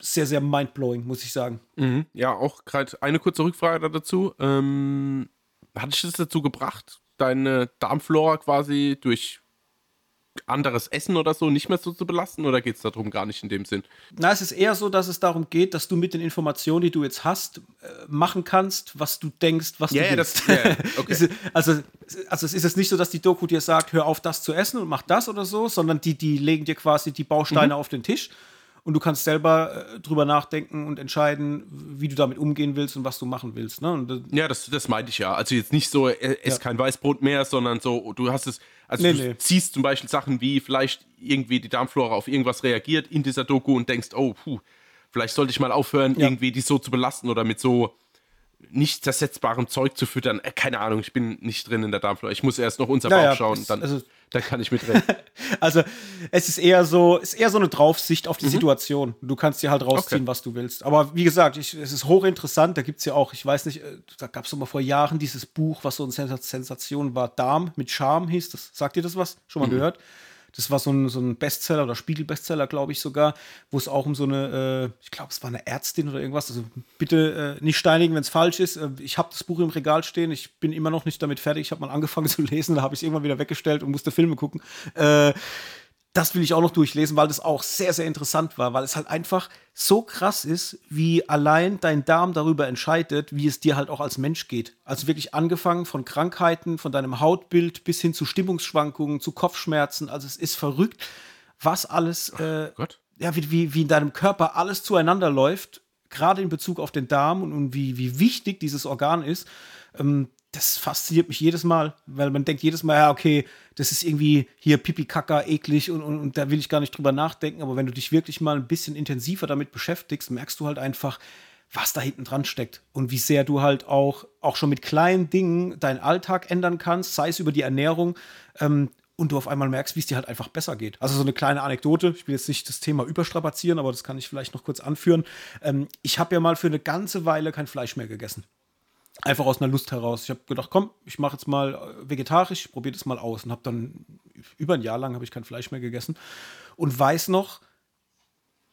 sehr, sehr mindblowing, muss ich sagen.
Mhm. Ja, auch gerade eine kurze Rückfrage dazu. Ähm, hat dich das dazu gebracht, deine Darmflora quasi durch anderes Essen oder so nicht mehr so zu belasten oder geht es darum gar nicht in dem Sinn?
Na, es ist eher so, dass es darum geht, dass du mit den Informationen, die du jetzt hast, äh, machen kannst, was du denkst, was
yeah,
du
willst. Das, yeah, okay.
also, also es ist jetzt nicht so, dass die Doku dir sagt, hör auf, das zu essen und mach das oder so, sondern die, die legen dir quasi die Bausteine mhm. auf den Tisch und du kannst selber äh, drüber nachdenken und entscheiden, wie du damit umgehen willst und was du machen willst. Ne? Und,
ja, das, das meinte ich ja. Also jetzt nicht so, äh, ess ja. kein Weißbrot mehr, sondern so, du hast es, also nee, du nee. ziehst zum Beispiel Sachen wie vielleicht irgendwie die Darmflora auf irgendwas reagiert in dieser Doku und denkst, oh, puh, vielleicht sollte ich mal aufhören, ja. irgendwie die so zu belasten oder mit so nicht zersetzbarem Zeug zu füttern. Äh, keine Ahnung, ich bin nicht drin in der Darmflora. Ich muss erst noch unser Bauch ja, schauen. Dann, also, dann kann ich mitreden.
also es ist eher so, ist eher so eine Draufsicht auf die mhm. Situation. Du kannst dir halt rausziehen, okay. was du willst. Aber wie gesagt, ich, es ist hochinteressant. Da gibt es ja auch, ich weiß nicht, äh, da gab es mal vor Jahren dieses Buch, was so eine Sensation war. Darm mit Charme hieß das. Sagt ihr das was? Schon mal mhm. gehört? Das war so ein, so ein Bestseller oder Spiegel-Bestseller, glaube ich sogar, wo es auch um so eine, äh, ich glaube, es war eine Ärztin oder irgendwas. Also bitte äh, nicht steinigen, wenn es falsch ist. Äh, ich habe das Buch im Regal stehen. Ich bin immer noch nicht damit fertig. Ich habe mal angefangen zu lesen, da habe ich es irgendwann wieder weggestellt und musste Filme gucken. Äh, das will ich auch noch durchlesen, weil das auch sehr, sehr interessant war, weil es halt einfach so krass ist, wie allein dein Darm darüber entscheidet, wie es dir halt auch als Mensch geht. Also wirklich angefangen von Krankheiten, von deinem Hautbild bis hin zu Stimmungsschwankungen, zu Kopfschmerzen. Also es ist verrückt, was alles, äh, ja, wie, wie, wie in deinem Körper alles zueinander läuft, gerade in Bezug auf den Darm und, und wie, wie wichtig dieses Organ ist. Ähm, das fasziniert mich jedes Mal, weil man denkt jedes Mal, ja, okay, das ist irgendwie hier pipi kaka eklig und, und, und, da will ich gar nicht drüber nachdenken. Aber wenn du dich wirklich mal ein bisschen intensiver damit beschäftigst, merkst du halt einfach, was da hinten dran steckt und wie sehr du halt auch, auch schon mit kleinen Dingen deinen Alltag ändern kannst, sei es über die Ernährung. Ähm, und du auf einmal merkst, wie es dir halt einfach besser geht. Also so eine kleine Anekdote, ich will jetzt nicht das Thema überstrapazieren, aber das kann ich vielleicht noch kurz anführen. Ähm, ich habe ja mal für eine ganze Weile kein Fleisch mehr gegessen. Einfach aus einer Lust heraus. Ich habe gedacht, komm, ich mache jetzt mal äh, vegetarisch, probiere das mal aus und habe dann über ein Jahr lang habe ich kein Fleisch mehr gegessen und weiß noch,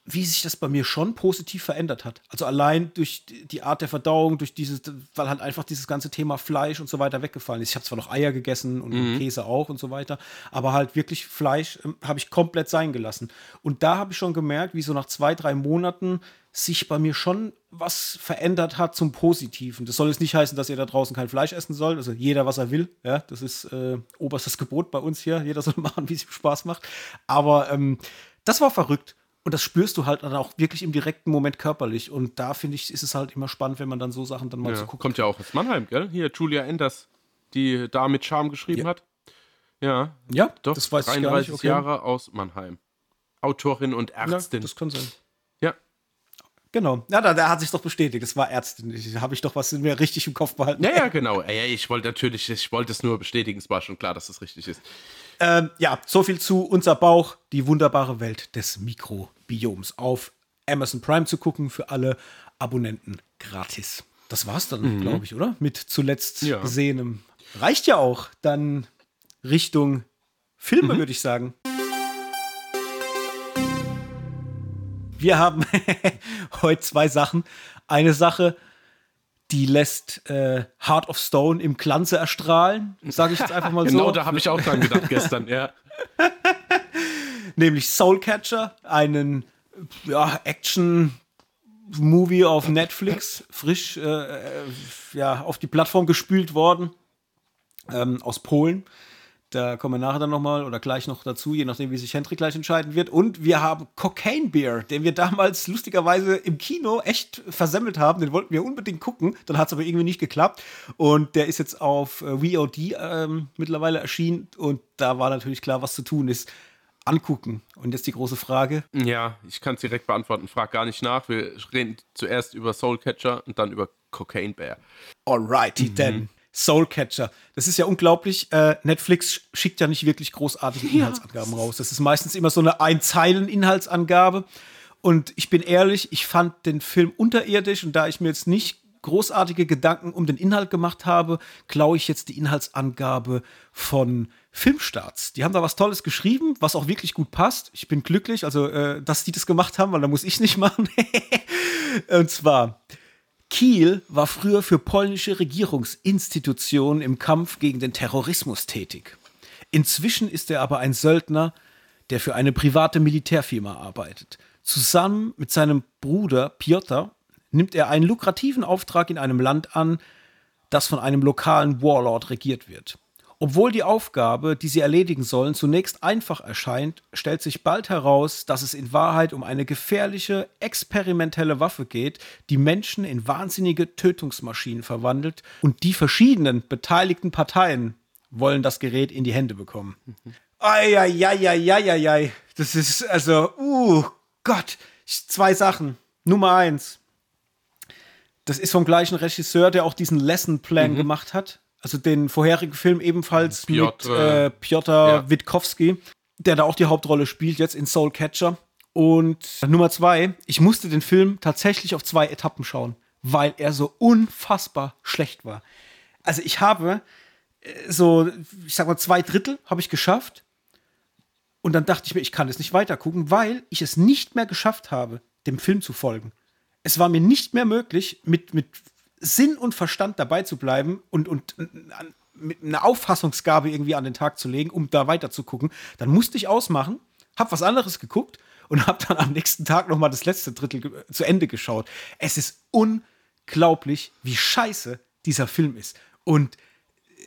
wie sich das bei mir schon positiv verändert hat. Also allein durch die Art der Verdauung, durch dieses, weil halt einfach dieses ganze Thema Fleisch und so weiter weggefallen ist. Ich habe zwar noch Eier gegessen und mhm. Käse auch und so weiter, aber halt wirklich Fleisch äh, habe ich komplett sein gelassen. Und da habe ich schon gemerkt, wie so nach zwei, drei Monaten sich bei mir schon was verändert hat zum Positiven. Das soll jetzt nicht heißen, dass ihr da draußen kein Fleisch essen sollt. Also jeder, was er will. Ja, das ist äh, oberstes Gebot bei uns hier. Jeder soll machen, wie es ihm Spaß macht. Aber ähm, das war verrückt. Und das spürst du halt dann auch wirklich im direkten Moment körperlich. Und da finde ich, ist es halt immer spannend, wenn man dann so Sachen dann mal
ja,
so guckt.
Kommt ja auch aus Mannheim, gell? Hier Julia Enders, die da mit Charme geschrieben
ja.
hat. Ja,
ja,
doch. Das weiß 33 ich gar nicht. Okay. Jahre aus Mannheim. Autorin und Ärztin.
Ja, das kann sein.
Genau.
Ja, da, da hat sich doch bestätigt. Es war Ärztin. Habe ich doch was in mir richtig im Kopf behalten.
Ja, ja, genau. Ja, ich wollte natürlich, ich wollte es nur bestätigen. Es war schon klar, dass es richtig ist.
Ähm, ja, so viel zu unser Bauch, die wunderbare Welt des Mikrobioms. Auf Amazon Prime zu gucken für alle Abonnenten gratis. Das war's dann, mhm. glaube ich, oder? Mit zuletzt ja. gesehenem. Reicht ja auch. Dann Richtung Filme, mhm. würde ich sagen. Wir haben heute zwei Sachen. Eine Sache, die lässt äh, Heart of Stone im Glanze erstrahlen, sage ich jetzt einfach mal
genau,
so.
Genau, da habe ich auch dran gedacht gestern, ja.
Nämlich Soulcatcher, einen ja, Action Movie auf Netflix, frisch äh, äh, ja, auf die Plattform gespült worden, ähm, aus Polen Da kommen wir nachher dann nochmal oder gleich noch dazu, je nachdem, wie sich Hendrik gleich entscheiden wird. Und wir haben Cocaine Beer, den wir damals lustigerweise im Kino echt versemmelt haben. Den wollten wir unbedingt gucken. Dann hat es aber irgendwie nicht geklappt. Und der ist jetzt auf äh, VOD ähm, mittlerweile erschienen. Und da war natürlich klar, was zu tun ist. Angucken. Und jetzt die große Frage.
Ja, ich kann es direkt beantworten. Frag gar nicht nach. Wir reden zuerst über Soulcatcher und dann über Cocaine Bear.
Alrighty mhm. then. Soulcatcher. Das ist ja unglaublich. Äh, Netflix schickt ja nicht wirklich großartige Inhaltsangaben ja. raus. Das ist meistens immer so eine Einzeilen-Inhaltsangabe. Und ich bin ehrlich, ich fand den Film unterirdisch und da ich mir jetzt nicht großartige Gedanken um den Inhalt gemacht habe, klaue ich jetzt die Inhaltsangabe von Filmstarts. Die haben da was Tolles geschrieben, was auch wirklich gut passt. Ich bin glücklich, also äh, dass die das gemacht haben, weil da muss ich nicht machen. und zwar Kiel war früher für polnische Regierungsinstitutionen im Kampf gegen den Terrorismus tätig. Inzwischen ist er aber ein Söldner, der für eine private Militärfirma arbeitet. Zusammen mit seinem Bruder Piotr nimmt er einen lukrativen Auftrag in einem Land an, das von einem lokalen Warlord regiert wird. Obwohl die Aufgabe, die sie erledigen sollen, zunächst einfach erscheint, stellt sich bald heraus, dass es in Wahrheit um eine gefährliche, experimentelle Waffe geht, die Menschen in wahnsinnige Tötungsmaschinen verwandelt und die verschiedenen beteiligten Parteien wollen das Gerät in die Hände bekommen. Eieieiei, das ist also, uh, Gott, zwei Sachen. Nummer eins. Das ist vom gleichen Regisseur, der auch diesen Lesson Plan mhm. gemacht hat also den vorherigen Film ebenfalls Piotr, mit äh, Piotr ja. Witkowski, der da auch die Hauptrolle spielt, jetzt in Soul Catcher. Und Nummer zwei, ich musste den Film tatsächlich auf zwei Etappen schauen, weil er so unfassbar schlecht war. Also ich habe äh, so, ich sag mal, zwei Drittel habe ich geschafft. Und dann dachte ich mir, ich kann es nicht weiter gucken, weil ich es nicht mehr geschafft habe, dem Film zu folgen. Es war mir nicht mehr möglich, mit, mit Sinn und Verstand dabei zu bleiben und, und mit einer Auffassungsgabe irgendwie an den Tag zu legen, um da weiter zu gucken, dann musste ich ausmachen, hab was anderes geguckt und hab dann am nächsten Tag noch mal das letzte Drittel zu Ende geschaut. Es ist unglaublich, wie scheiße dieser Film ist. Und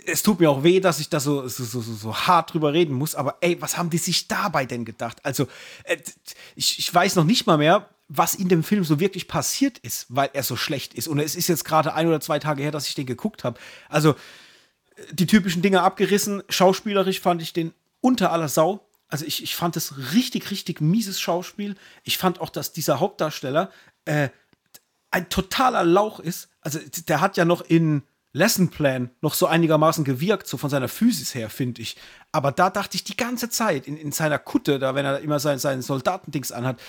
es tut mir auch weh, dass ich da so, so, so, so hart drüber reden muss, aber ey, was haben die sich dabei denn gedacht? Also, äh, ich, ich weiß noch nicht mal mehr, was in dem Film so wirklich passiert ist, weil er so schlecht ist. Und es ist jetzt gerade ein oder zwei Tage her, dass ich den geguckt habe. Also die typischen Dinge abgerissen. Schauspielerisch fand ich den unter aller Sau. Also ich, ich fand es richtig, richtig mieses Schauspiel. Ich fand auch, dass dieser Hauptdarsteller äh, ein totaler Lauch ist. Also der hat ja noch in Lesson Plan noch so einigermaßen gewirkt, so von seiner Physis her, finde ich. Aber da dachte ich die ganze Zeit in, in seiner Kutte, da wenn er immer sein, sein Soldatendings anhat,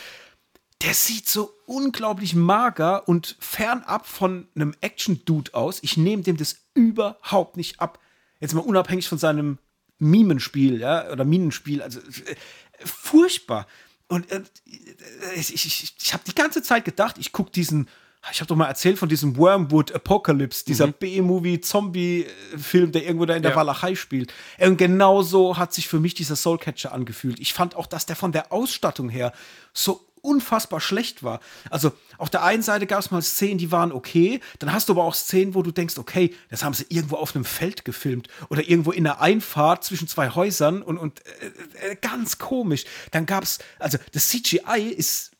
der sieht so unglaublich mager und fernab von einem Action-Dude aus. Ich nehme dem das überhaupt nicht ab. Jetzt mal unabhängig von seinem Mimenspiel, ja, oder Minenspiel, also äh, furchtbar. Und äh, ich, ich, ich habe die ganze Zeit gedacht, ich gucke diesen, ich habe doch mal erzählt von diesem Wormwood Apocalypse, dieser mhm. B-Movie-Zombie-Film, der irgendwo da in der ja. Walachei spielt. Und genauso hat sich für mich dieser Soulcatcher angefühlt. Ich fand auch, dass der von der Ausstattung her so unfassbar schlecht war. Also auf der einen Seite gab es mal Szenen, die waren okay, dann hast du aber auch Szenen, wo du denkst, okay, das haben sie irgendwo auf einem Feld gefilmt oder irgendwo in der Einfahrt zwischen zwei Häusern und, und äh, äh ganz komisch. Dann gab es, also das CGI ist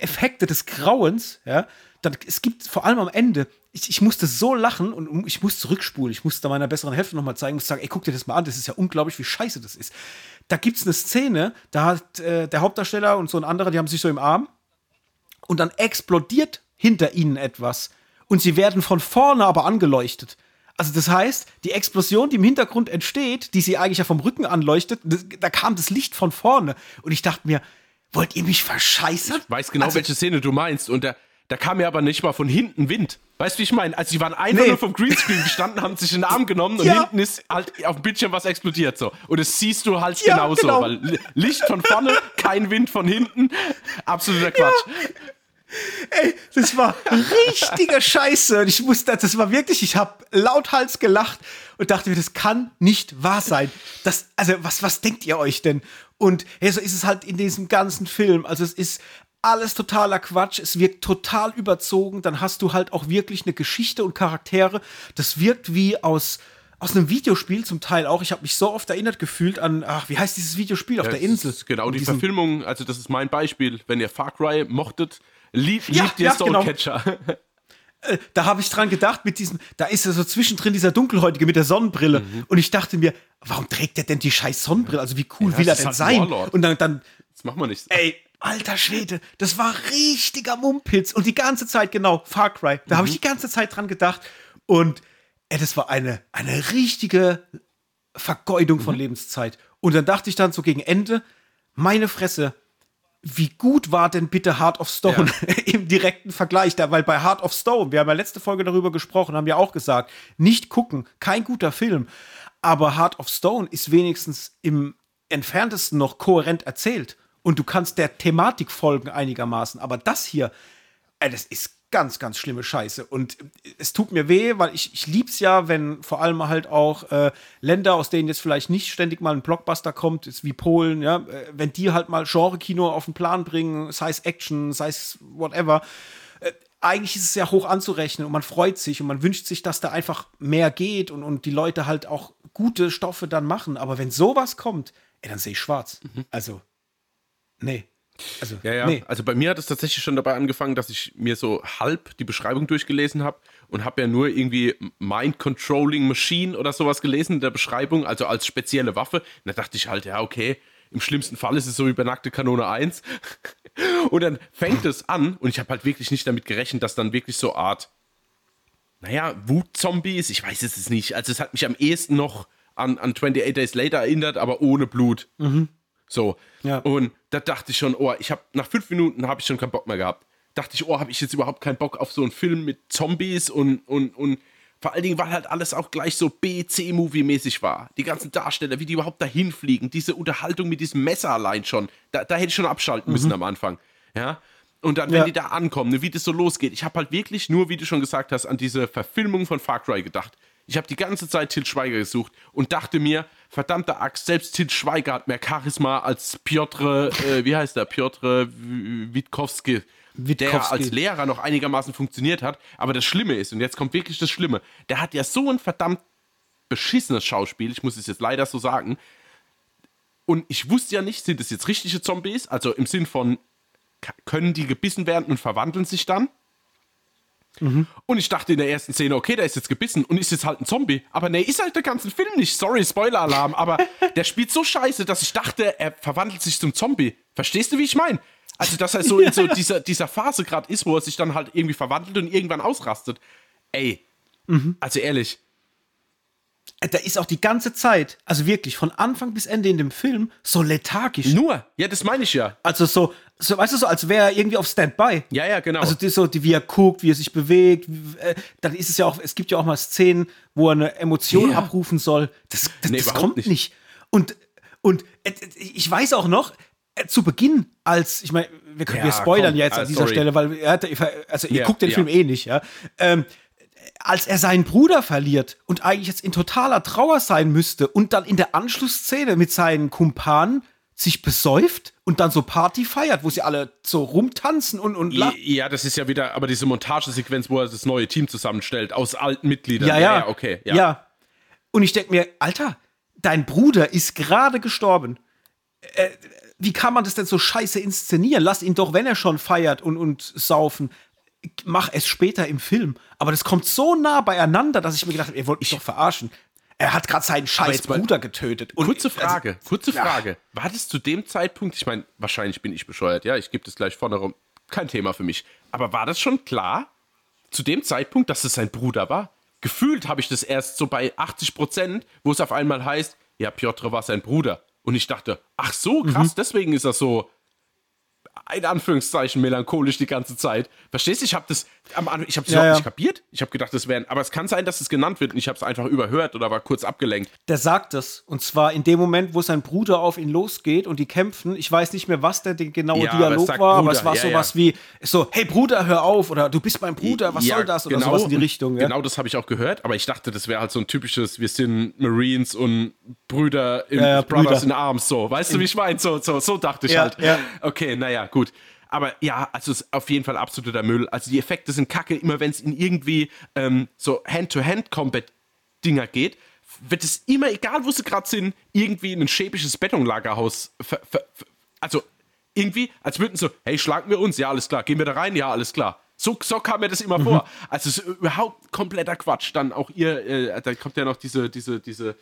Effekte des Grauens, ja. Dann, es gibt vor allem am Ende ich, ich, musste so lachen und ich musste zurückspulen. Ich musste meiner besseren Hälfte nochmal zeigen, und sagen, ey, guck dir das mal an, das ist ja unglaublich, wie scheiße das ist da gibt es eine Szene, da hat äh, der Hauptdarsteller und so ein anderer, die haben sich so im Arm und dann explodiert hinter ihnen etwas und sie werden von vorne aber angeleuchtet. Also das heißt, die Explosion, die im Hintergrund entsteht, die sie eigentlich ja vom Rücken anleuchtet, das, da kam das Licht von vorne und ich dachte mir, wollt ihr mich verscheißern?
Ich weiß genau, also, welche Szene du meinst und der da kam mir aber nicht mal von hinten Wind. Weißt du, wie ich meine? Also, die waren einfach nee. nur vom Greenscreen gestanden, haben sich in den Arm genommen und ja. hinten ist halt auf dem Bildschirm was explodiert. So. Und das siehst du halt ja, genauso. Genau. Weil Licht von vorne, kein Wind von hinten. Absoluter Quatsch. Ja.
Ey, das war richtiger Scheiße. Und ich musste, das war wirklich, ich habe lauthals gelacht und dachte mir, das kann nicht wahr sein. Das, also, was, was denkt ihr euch denn? Und hey, so ist es halt in diesem ganzen Film. Also, es ist alles totaler Quatsch, es wirkt total überzogen, dann hast du halt auch wirklich eine Geschichte und Charaktere. Das wirkt wie aus aus einem Videospiel zum Teil auch. Ich habe mich so oft erinnert gefühlt an, ach, wie heißt dieses Videospiel auf
Ja,
der
das
Insel?
ist Genau,
Und
die Verfilmung, also das ist mein Beispiel. Wenn ihr Far Cry mochtet, lieb,
Ja,
liebt ihr
ja, genau.
Soulcatcher.
Da habe ich dran gedacht, mit diesem, da ist ja so zwischendrin dieser Dunkelhäutige mit der Sonnenbrille.
Mhm.
Und ich dachte mir, warum trägt der denn die scheiß Sonnenbrille? Also wie cool
Ja,
will er
das
denn
halt ein
sein?
Warlord.
Und dann, dann,
Das machen wir nicht.
ey, alter Schwede, das war richtiger Mumpitz. Und die ganze Zeit, genau, Far Cry. Da
Mhm.
habe ich die ganze Zeit dran gedacht. Und ey, das war eine, eine richtige Vergeudung
Mhm.
von Lebenszeit. Und dann dachte ich dann so gegen Ende, meine Fresse, wie gut war denn bitte Heart of Stone im direkten Vergleich da? Weil bei Heart of Stone, wir haben ja letzte Folge darüber gesprochen, haben ja auch gesagt, nicht gucken, kein guter Film. Aber Heart of Stone ist wenigstens im entferntesten noch kohärent erzählt. Und du kannst der Thematik folgen einigermaßen. Aber das hier, ey, das ist ganz, ganz schlimme Scheiße. Und es tut mir weh, weil ich, ich lieb's ja, wenn vor allem halt auch äh, Länder, aus denen jetzt vielleicht nicht ständig mal ein Blockbuster kommt, ist wie Polen, ja, äh, wenn die halt mal Genre-Kino auf den Plan bringen, sei es Action, sei es whatever. Äh, eigentlich ist es ja hoch anzurechnen und man freut sich und man wünscht sich, dass da einfach mehr geht und, und die Leute halt auch gute Stoffe dann machen. Aber wenn sowas kommt, ey, dann sehe ich schwarz. Also, nee. Also,
Mhm. Ja, ja.
nee.
Also bei mir hat es tatsächlich schon dabei angefangen, dass ich mir so halb die Beschreibung durchgelesen habe und habe ja nur irgendwie Mind Controlling Machine oder sowas gelesen in der Beschreibung, also als spezielle Waffe. Und da dachte ich halt, ja, okay, im schlimmsten Fall ist es so wie bei Nackte Kanone 1. und dann fängt es an und ich habe halt wirklich nicht damit gerechnet, dass dann wirklich so Art, naja, Wutzombies, ich weiß es nicht. Also es hat mich am ehesten noch an, an 28 Days Later erinnert, aber ohne Blut. So.
Ja.
Und da dachte ich schon, oh, ich habe nach fünf Minuten habe ich schon keinen Bock mehr gehabt. Dachte ich, oh, habe ich jetzt überhaupt keinen Bock auf so einen Film mit Zombies und, und, und vor allen Dingen, weil halt alles auch gleich so B-C-Movie-mäßig war. Die ganzen Darsteller, wie die überhaupt dahin fliegen, diese Unterhaltung mit diesem Messer allein schon. Da, da hätte ich schon abschalten müssen am Anfang. Ja. Und dann, wenn
Ja.
die da ankommen, ne, wie das so losgeht. Ich habe halt wirklich nur, wie du schon gesagt hast, an diese Verfilmung von Far Cry gedacht. Ich habe die ganze Zeit Til Schweiger gesucht und dachte mir, verdammte Axt, selbst Til Schweiger hat mehr Charisma als Piotr, äh, wie heißt der, Piotr W- Witkowski, der
Witkowski.
als Lehrer noch einigermaßen funktioniert hat. Aber das Schlimme ist, und jetzt kommt wirklich das Schlimme, der hat ja so ein verdammt beschissenes Schauspiel, ich muss es jetzt leider so sagen. Und ich wusste ja nicht, sind es jetzt richtige Zombies, also im Sinn von, können die gebissen werden und verwandeln sich dann? Und ich dachte in der ersten Szene, okay, der ist jetzt gebissen und ist jetzt halt ein Zombie. Aber nee, ist halt der ganze Film nicht. Sorry, Spoiler-Alarm. Aber der spielt so scheiße, dass ich dachte, er verwandelt sich zum Zombie. Verstehst du, wie ich meine? Also, dass er so in so dieser, dieser Phase gerade ist, wo er sich dann halt irgendwie verwandelt und irgendwann ausrastet. Ey, also ehrlich,
da ist auch die ganze Zeit, also wirklich von Anfang bis Ende in dem Film, so lethargisch.
nur. Ja, das meine ich ja.
Also so, so, weißt du, so als wäre er irgendwie auf Standby.
Ja, ja, genau.
Also die, so, die, wie er guckt, wie er sich bewegt, wie, äh, dann ist es ja auch, es gibt ja auch mal Szenen, wo er eine Emotion
Ja.
abrufen soll. Das, das,
Nee,
das kommt
nicht.
nicht. Und, und äh, ich weiß auch noch, äh, zu Beginn, als, ich meine, wir, können-
Ja,
wir spoilern
komm,
ja jetzt an dieser
sorry.
Stelle, weil also ihr
Ja,
guckt den. Film eh nicht, ja. Ähm, als er seinen Bruder verliert und eigentlich jetzt in totaler Trauer sein müsste und dann in der Anschlussszene mit seinen Kumpanen sich besäuft und dann so Party feiert, wo sie alle so rumtanzen und, und lachen.
Ja, das ist ja wieder, aber diese Montagesequenz, wo er das neue Team zusammenstellt, aus alten Mitgliedern.
Ja, ja.
okay.
Ja. Und ich denke mir, Alter, dein Bruder ist gerade gestorben. Äh, wie kann man das denn so scheiße inszenieren? Lass ihn doch, wenn er schon feiert und, und saufen, mach es später im Film. Aber das kommt so nah beieinander, dass ich mir gedacht habe, ihr wollt mich doch verarschen. Er hat gerade seinen scheiß Bruder getötet. Und
Kurze
also,
Frage, kurze
ja.
Frage. War das zu dem Zeitpunkt, ich meine, wahrscheinlich bin ich bescheuert, ja, ich gebe das gleich vorne rum, kein Thema für mich. Aber war das schon klar, zu dem Zeitpunkt, dass es sein Bruder war? Gefühlt habe ich das erst so bei 80 Prozent, wo es auf einmal heißt, ja, Piotr war sein Bruder. Und ich dachte, ach so, krass,
Mhm.
deswegen ist er so, in Anführungszeichen, melancholisch die ganze Zeit. Verstehst du? Ich habe das am Anfang, ich habe das
Ja,
überhaupt
ja.
nicht kapiert. Ich habe gedacht, das wären, aber es kann sein, dass es genannt wird und ich habe es einfach überhört oder war kurz abgelenkt.
Der sagt es. Und zwar in dem Moment, wo sein Bruder auf ihn losgeht und die kämpfen. Ich weiß nicht mehr, was der genaue
Ja, aber
Dialog
sagt
war, aber
Bruder,
es war sowas wie so, hey Bruder, hör auf oder du bist mein Bruder, was soll das? Oder
genau,
sowas in die Richtung. Ja?
Genau das habe ich auch gehört, aber ich dachte, das wäre halt so ein typisches, wir sind Marines und Brüder im Brothers
Brüder.
in Arms, so. Weißt du, wie ich meine? So, so, so dachte ich halt. Okay, naja, gut. Aber ja, also es ist auf jeden Fall absoluter Müll. Also die Effekte sind kacke, immer wenn es in irgendwie ähm, so Hand-to-Hand-Combat-Dinger geht, wird es immer, egal wo sie gerade sind, irgendwie in ein schäbisches Betonlagerhaus. Also irgendwie, als würden so, hey, schlagen wir uns, ja, alles klar, gehen wir da rein, ja, alles klar. So, so kam mir das immer mhm. vor. Also es ist überhaupt kompletter Quatsch. Dann auch ihr, äh, da kommt ja noch diese, diese, diese,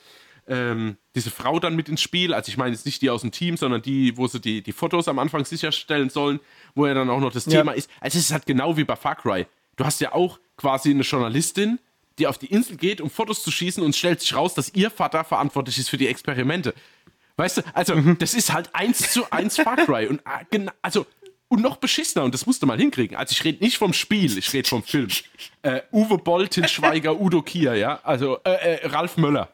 ähm, diese Frau dann mit ins Spiel. Also ich meine jetzt nicht die aus dem Team, sondern die, wo sie die, die Fotos am Anfang sicherstellen sollen, wo ja dann auch noch das ja. Thema ist. Also es ist halt genau wie bei Far Cry. Du hast ja auch quasi eine Journalistin, die auf die Insel geht, um Fotos zu schießen und stellt sich raus, dass ihr Vater verantwortlich ist für die Experimente. Weißt du, also mhm. das ist halt eins zu eins Far Cry. Und ah, also und noch beschissener, und das musst du mal hinkriegen. Also ich rede nicht vom Spiel, ich rede vom Film. Äh, Uwe Boll, Til Schweiger, Udo Kier, ja. Also äh, äh, Ralf Möller.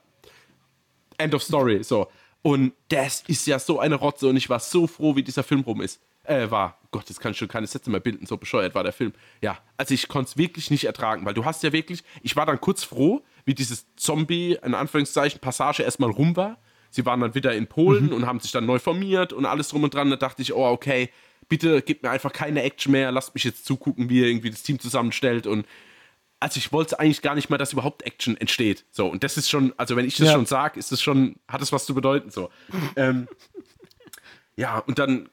End of Story. So. Und das ist ja so eine Rotze und ich war so froh, wie dieser Film rum ist. Äh, war. Gott, jetzt kann ich schon keine Sätze mehr bilden, so bescheuert war der Film. Ja, also ich konnte es wirklich nicht ertragen, weil du hast ja wirklich, ich war dann kurz froh, wie dieses Zombie, in Anführungszeichen, Passage erstmal rum war. Sie waren dann wieder in Polen mhm. und haben sich dann neu formiert und alles drum und dran. Da dachte ich, oh, okay, bitte gebt mir einfach keine Action mehr, lasst mich jetzt zugucken, wie ihr irgendwie das Team zusammenstellt und also ich wollte eigentlich gar nicht mal, dass überhaupt Action entsteht. So, und das ist schon, also wenn ich das ja. schon sage, ist das schon, hat es was zu bedeuten. So. ähm, ja, und dann,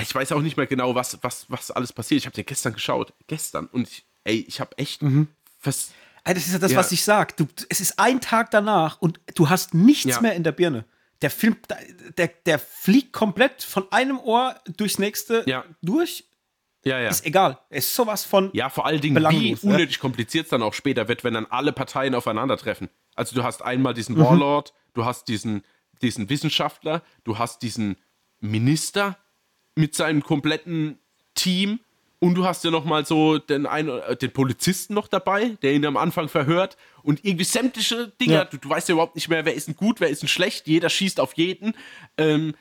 ich weiß auch nicht mehr genau, was, was, was alles passiert. Ich habe den gestern geschaut. Gestern. Und ich, ey, ich habe echt mhm.
fast. Das ist ja das, ja. was ich sage. Es ist ein Tag danach und du hast nichts ja. mehr in der Birne der Film, der, der fliegt komplett von einem Ohr durchs nächste ja. durch. Ja, ja. Ist egal. Ist sowas von.
Ja, vor allen Dingen, wie unnötig kompliziert es dann auch später wird, wenn dann alle Parteien aufeinandertreffen. Also, du hast einmal diesen mhm. Warlord, du hast diesen, diesen Wissenschaftler, du hast diesen Minister mit seinem kompletten Team und du hast ja noch mal so den, einen, äh, den Polizisten noch dabei, der ihn am Anfang verhört. Und irgendwie sämtliche Dinge. Ja. Du, du, weißt ja überhaupt nicht mehr, wer ist denn gut, wer ist denn schlecht. Jeder schießt auf jeden. Ähm,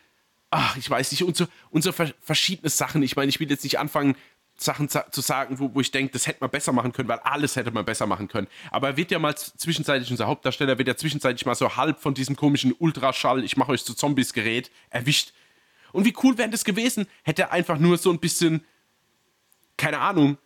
ach, ich weiß nicht. Und so, und so verschiedene Sachen. Ich meine, ich will jetzt nicht anfangen, Sachen zu sagen, wo, wo ich denke, das hätte man besser machen können, weil alles hätte man besser machen können. Aber er wird ja mal zwischenzeitlich, unser Hauptdarsteller wird ja zwischenzeitlich mal so halb von diesem komischen Ultraschall, ich mache euch zu Zombies-Gerät, erwischt. Und wie cool wäre das gewesen, hätte er einfach nur so ein bisschen keine Ahnung,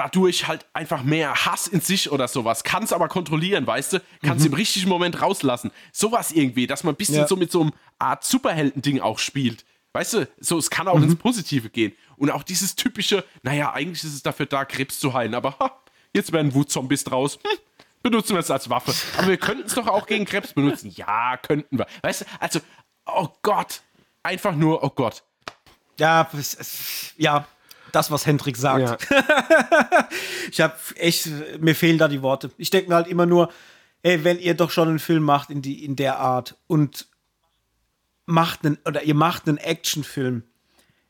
dadurch halt einfach mehr Hass in sich oder sowas. Kann es aber kontrollieren, weißt du? Kann es mhm. im richtigen Moment rauslassen. Sowas irgendwie, dass man ein bisschen ja. so mit so einem Art Superhelden-Ding auch spielt. Weißt du, so, es kann auch mhm. ins Positive gehen. Und auch dieses typische, naja, eigentlich ist es dafür da, Krebs zu heilen, aber ha, jetzt werden Wutzombies draus. Hm, benutzen wir es als Waffe. Aber wir könnten es doch auch gegen Krebs benutzen. Ja, könnten wir. Weißt du, also, oh Gott. Einfach nur, oh Gott.
Ja, ja, das, was Hendrik sagt. Ja. ich habe echt, mir fehlen da die Worte. Ich denke mir halt immer nur, ey, wenn ihr doch schon einen Film macht in, die, in der Art und macht einen, oder ihr macht einen Actionfilm,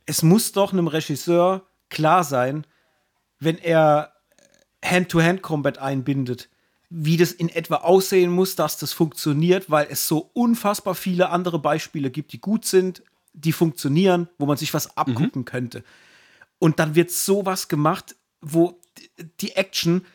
es muss doch einem Regisseur klar sein, wenn er Hand-to-Hand-Combat einbindet, wie das in etwa aussehen muss, dass das funktioniert, weil es so unfassbar viele andere Beispiele gibt, die gut sind, die funktionieren, wo man sich was abgucken mhm. könnte. Und dann wird sowas gemacht, wo die Action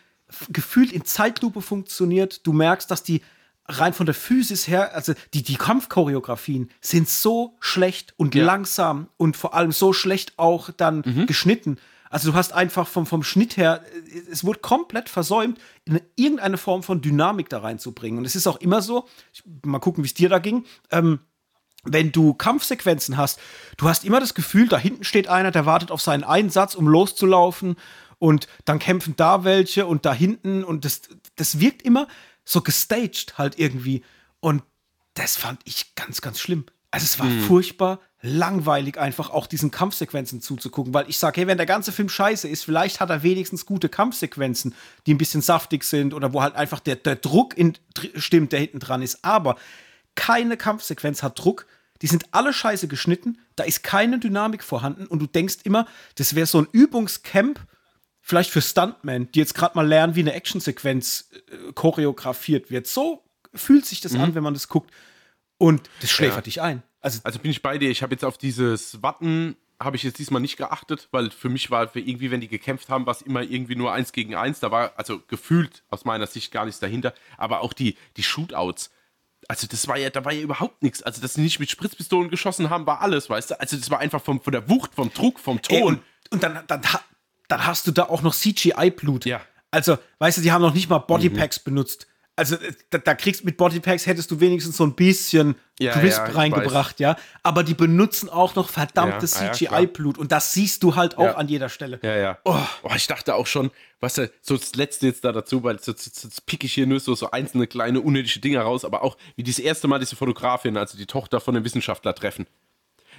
gefühlt in Zeitlupe funktioniert. Du merkst, dass die rein von der Physis her, also die, die Kampfchoreografien sind so schlecht und ja. langsam und vor allem so schlecht auch dann mhm. geschnitten. Also du hast einfach vom, vom Schnitt her, es wurde komplett versäumt, in irgendeine Form von Dynamik da reinzubringen. Und es ist auch immer so, ich, mal gucken, wie es dir da ging, ähm, wenn du Kampfsequenzen hast, du hast immer das Gefühl, da hinten steht einer, der wartet auf seinen Einsatz, um loszulaufen und dann kämpfen da welche und da hinten und das, das wirkt immer so gestaged halt irgendwie und das fand ich ganz, ganz schlimm. Also es war mhm. furchtbar langweilig einfach auch diesen Kampfsequenzen zuzugucken, weil ich sage, hey, wenn der ganze Film scheiße ist, vielleicht hat er wenigstens gute Kampfsequenzen, die ein bisschen saftig sind oder wo halt einfach der, der Druck in, stimmt, der hinten dran ist, aber keine Kampfsequenz hat Druck. Die sind alle scheiße geschnitten, da ist keine Dynamik vorhanden und du denkst immer, das wäre so ein Übungscamp, vielleicht für Stuntmen, die jetzt gerade mal lernen, wie eine Actionsequenz äh, choreografiert wird. So fühlt sich das mhm. an, wenn man das guckt. Und das schläfert ja. dich ein.
Also, also bin ich bei dir. Ich habe jetzt auf dieses Watten habe ich jetzt diesmal nicht geachtet, weil für mich war für irgendwie, wenn die gekämpft haben, war es immer irgendwie nur eins gegen eins. Da war also gefühlt aus meiner Sicht gar nichts dahinter. Aber auch die, die Shootouts, also das war ja, da war ja überhaupt nichts. Also, dass sie nicht mit Spritzpistolen geschossen haben, war alles, weißt du? Also, das war einfach vom, von der Wucht, vom Druck, vom Ton. Ey,
und, und dann, dann, dann hast du da auch noch CGI-Blut. Ja. Also, weißt du, die haben noch nicht mal Bodypacks mhm. benutzt. Also äh, da, da, kriegst mit Bodypacks hättest du wenigstens so ein bisschen ja, Crisp ja, reingebracht, ja. Aber die benutzen auch noch verdammtes ja, CGI-Blut und das siehst du halt auch an jeder Stelle.
Ja, ja. Oh. oh. ich dachte auch schon, was so das letzte jetzt da dazu, weil jetzt, jetzt, jetzt pick ich hier nur so, so einzelne kleine unnötige Dinger raus, aber auch wie das erste Mal diese Fotografin, also die Tochter von einem Wissenschaftler treffen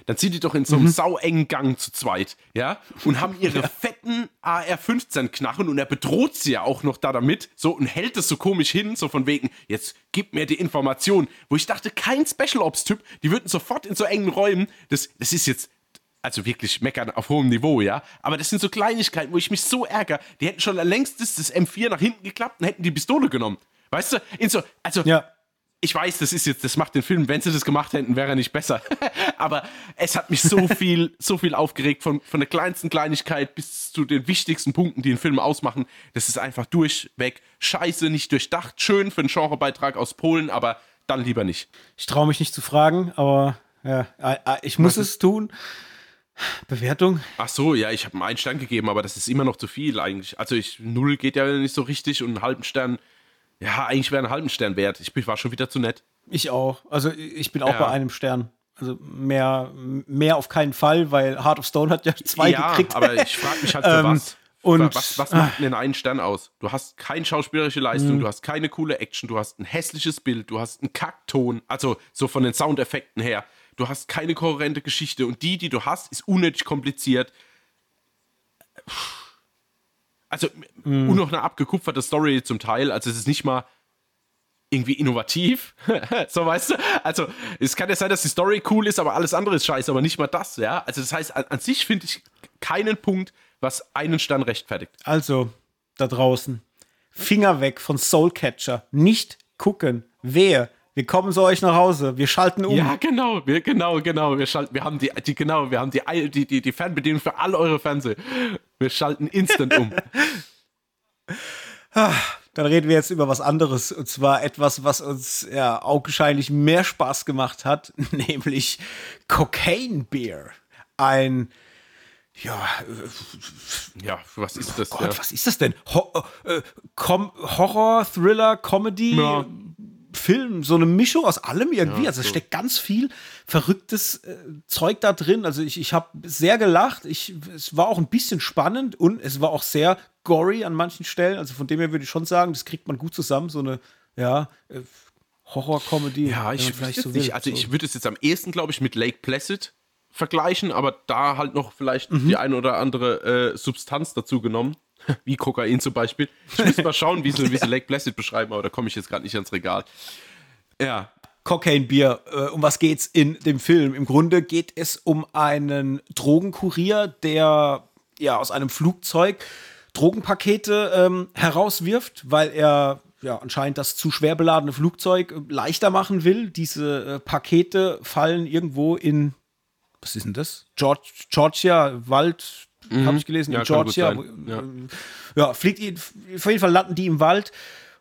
dann sind die doch in so einem mhm. sauengen Gang zu zweit, ja, und haben ihre fetten AR-15-Knarren und er bedroht sie ja auch noch da damit, so, und hält es so komisch hin, so von wegen, jetzt gib mir die Information, wo ich dachte, kein Special Ops-Typ, die würden sofort in so engen Räumen, das, das ist jetzt, also wirklich meckern auf hohem Niveau, ja. Aber das sind so Kleinigkeiten, wo ich mich so ärgere. Die hätten schon längst das, das M4 nach hinten geklappt und hätten die Pistole genommen. Weißt du? In so, also, ja ich weiß, das ist jetzt, das macht den Film, wenn sie das gemacht hätten, wäre er nicht besser. Aber es hat mich so viel, so viel aufgeregt, von, von der kleinsten Kleinigkeit bis zu den wichtigsten Punkten, die den Film ausmachen. Das ist einfach durchweg scheiße, nicht durchdacht. Schön für einen Genrebeitrag aus Polen, aber dann lieber nicht.
Ich traue mich nicht zu fragen, aber ja, ich muss es tun. Bewertung?
Ach so, ja, ich habe einen einen Stern gegeben, aber das ist immer noch zu viel eigentlich. Also ich, null geht ja nicht so richtig und einen halben Stern ja, eigentlich wäre ein halben Stern wert. Ich war schon wieder zu nett.
Ich auch. Also ich bin auch ja. bei einem Stern. Also mehr, mehr auf keinen Fall, weil Heart of Stone hat ja zwei ja, gekriegt.
aber ich frage mich halt für ähm, was. Und was, was macht denn den einen Stern aus? Du hast keine schauspielerische Leistung, mh. du hast keine coole Action, du hast ein hässliches Bild, du hast einen Kackton, also so von den Soundeffekten her. Du hast keine kohärente Geschichte und die, die du hast, ist unnötig kompliziert. Also mm. und noch eine abgekupferte Story zum Teil. Also es ist nicht mal irgendwie innovativ. so weißt du? Also, es kann ja sein, dass die Story cool ist, aber alles andere ist scheiße, aber nicht mal das, ja. Also, das heißt, an, an sich finde ich keinen Punkt, was einen Stern rechtfertigt.
Also, da draußen, Finger weg von Soulcatcher. Nicht gucken. Wer wir kommen zu euch nach Hause, wir schalten um.
Ja, genau, wir, genau, genau. Wir schalten, wir haben die, die genau, wir haben die, die, die, die Fernbedienung für all eure Fernseher. Wir schalten instant um.
Dann reden wir jetzt über was anderes. Und zwar etwas, was uns ja augenscheinlich mehr Spaß gemacht hat, nämlich Cocaine Beer. Ein ja,
ja, was ist das?
Gott, ja. was ist das denn? Ho äh, Horror, Thriller, Comedy? Ja. Film, so eine Mischung aus allem irgendwie. Ja, also es steckt ganz viel verrücktes äh, Zeug da drin. Also ich, ich habe sehr gelacht. Ich, es war auch ein bisschen spannend und es war auch sehr gory an manchen Stellen. Also von dem her würde ich schon sagen, das kriegt man gut zusammen. So eine, ja, äh, Horror-Comedy.
Ja, ich vielleicht so nicht. Also ich würde es jetzt am ehesten, glaube ich, mit Lake Placid vergleichen, aber da halt noch vielleicht mhm. die eine oder andere äh, Substanz dazu genommen. Wie Kokain zum Beispiel. Ich muss mal schauen, wie sie, wie sie Lake Placid beschreiben, aber da komme ich jetzt gerade nicht ans Regal.
Ja. Cocaine Bier. Äh, um was geht's in dem Film? Im Grunde geht es um einen Drogenkurier, der ja aus einem Flugzeug Drogenpakete ähm, herauswirft, weil er ja anscheinend das zu schwer beladene Flugzeug leichter machen will. Diese äh, Pakete fallen irgendwo in was ist denn das? Georgia, Wald, mhm. habe ich gelesen, ja, in Georgia. Ja. ja. fliegt, auf jeden Fall landen die im Wald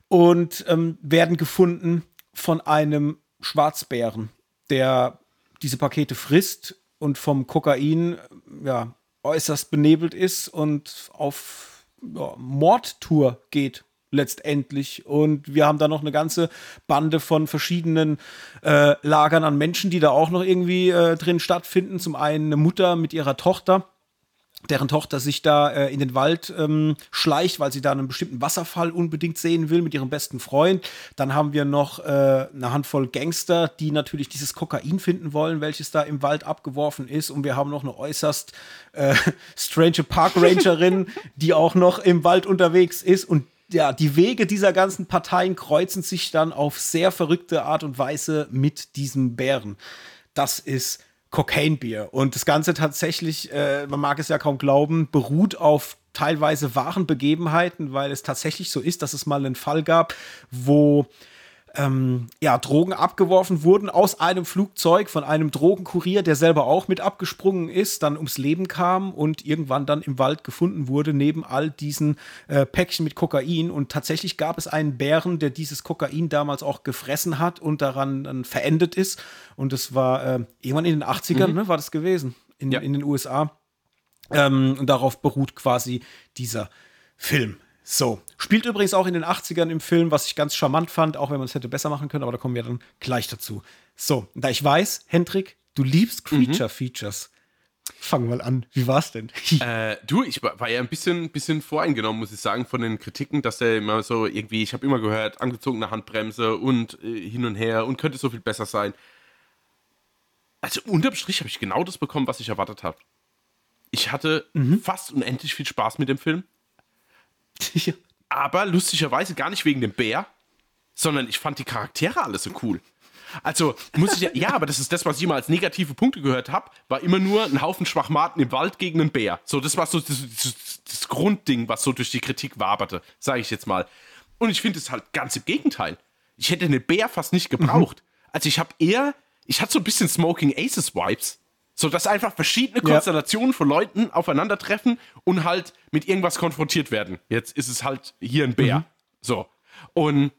und ähm, werden gefunden von einem Schwarzbären, der diese Pakete frisst und vom Kokain ja, äußerst benebelt ist und auf ja, Mordtour geht letztendlich. Und wir haben da noch eine ganze Bande von verschiedenen äh, Lagern an Menschen, die da auch noch irgendwie äh, drin stattfinden. Zum einen eine Mutter mit ihrer Tochter deren Tochter sich da äh, in den Wald ähm, schleicht, weil sie da einen bestimmten Wasserfall unbedingt sehen will mit ihrem besten Freund. Dann haben wir noch äh, eine Handvoll Gangster, die natürlich dieses Kokain finden wollen, welches da im Wald abgeworfen ist. Und wir haben noch eine äußerst äh, strange Parkrangerin, die auch noch im Wald unterwegs ist. Und ja, die Wege dieser ganzen Parteien kreuzen sich dann auf sehr verrückte Art und Weise mit diesem Bären. Das ist Cocaine Beer. Und das Ganze tatsächlich, äh, man mag es ja kaum glauben, beruht auf teilweise wahren Begebenheiten, weil es tatsächlich so ist, dass es mal einen Fall gab, wo ähm, ja, Drogen abgeworfen wurden aus einem Flugzeug von einem Drogenkurier, der selber auch mit abgesprungen ist, dann ums Leben kam und irgendwann dann im Wald gefunden wurde, neben all diesen äh, Päckchen mit Kokain. Und tatsächlich gab es einen Bären, der dieses Kokain damals auch gefressen hat und daran dann verendet ist. Und das war äh, irgendwann in den 80ern, mhm. ne, war das gewesen, in, ja. in den USA. Ähm, und darauf beruht quasi dieser Film So, spielt übrigens auch in den 80ern im Film, was ich ganz charmant fand, auch wenn man es hätte besser machen können, aber da kommen wir dann gleich dazu. So, da ich weiß, Hendrik, du liebst
Mhm.
Creature Features. Fang mal an. Wie war's denn?
Äh, du, ich war, ja ein bisschen, bisschen voreingenommen, muss ich sagen, von den Kritiken, dass der immer so irgendwie, ich habe immer gehört, angezogene Handbremse und äh, hin und her und könnte so viel besser sein. Also unterm Strich habe ich genau das bekommen, was ich erwartet habe. Ich hatte fast unendlich viel Spaß mit dem Film,
Ja.
aber lustigerweise gar nicht wegen dem Bär, sondern ich fand die Charaktere alle so cool. Also muss ich ja, ja, aber das ist das, was ich immer als negative Punkte gehört habe, war immer nur ein Haufen Schwachmaten im Wald gegen einen Bär. So, das war so das, das, das Grundding, was so durch die Kritik waberte, sage ich jetzt mal. Und ich finde es halt ganz im Gegenteil. Ich hätte den Bär fast nicht gebraucht. Also ich habe eher, ich hatte so ein bisschen Smoking Aces Vibes. So, dass einfach verschiedene
Ja.
Konstellationen von Leuten aufeinandertreffen und halt mit irgendwas konfrontiert werden. Jetzt ist es halt hier ein Bär. So. Und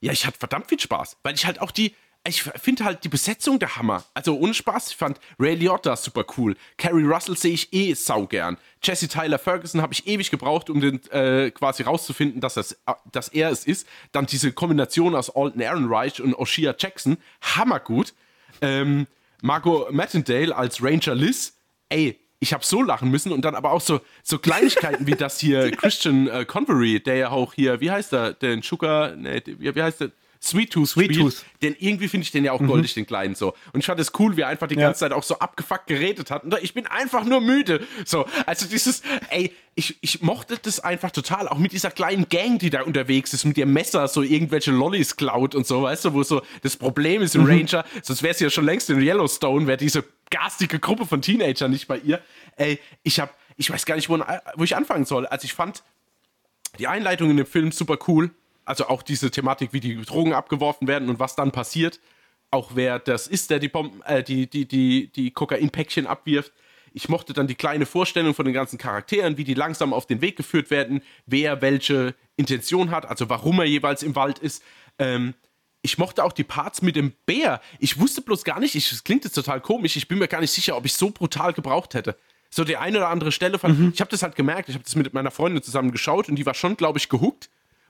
ja, ich hatte verdammt viel Spaß, weil ich halt auch die, ich finde halt die Besetzung der Hammer. Also ohne Spaß, ich fand Ray Liotta super cool. Carrie Russell sehe ich eh saugern. Jesse Tyler Ferguson habe ich ewig gebraucht, um den äh, quasi rauszufinden, dass, das, äh, dass er es ist. Dann diese Kombination aus Alton Ehrenreich und Oshia Jackson, hammergut. Ähm, Margot Mattendale als Ranger Liz, ey, ich habe so lachen müssen und dann aber auch so, so Kleinigkeiten wie das hier Christian äh, Convery, der ja auch hier, wie heißt er, den Sugar, nee, wie, wie heißt der? Sweet Tooth
Sweet
spielt.
Tooth.
Den irgendwie finde ich den ja auch goldig, den Kleinen so. Und ich fand es cool, wie er einfach die
Ja.
ganze Zeit auch so abgefuckt geredet hat. Und ich bin einfach nur müde. So, also dieses, ey, ich, ich mochte das einfach total. Auch mit dieser kleinen Gang, die da unterwegs ist, mit ihrem Messer so irgendwelche Lollis klaut und so, weißt du, wo so das Problem ist im Ranger, sonst wäre es ja schon längst in Yellowstone, wäre diese garstige Gruppe von Teenagern nicht bei ihr. Ey, ich hab, ich weiß gar nicht, wo, wo ich anfangen soll. Also ich fand die Einleitung in dem Film super cool. Also auch diese Thematik, wie die Drogen abgeworfen werden und was dann passiert. Auch wer das ist, der die Bomben, äh, die, die, die, die Kokainpäckchen abwirft. Ich mochte dann die kleine Vorstellung von den ganzen Charakteren, wie die langsam auf den Weg geführt werden, wer welche Intention hat, also warum er jeweils im Wald ist. Ähm, ich mochte auch die Parts mit dem Bär. Ich wusste bloß gar nicht, ich, das klingt jetzt total komisch, ich bin mir gar nicht sicher, ob ich so brutal gebraucht hätte. So die eine oder andere Stelle fand, ich habe das halt gemerkt, ich habe das mit meiner Freundin zusammen geschaut und die war schon, glaube ich, gehuckt.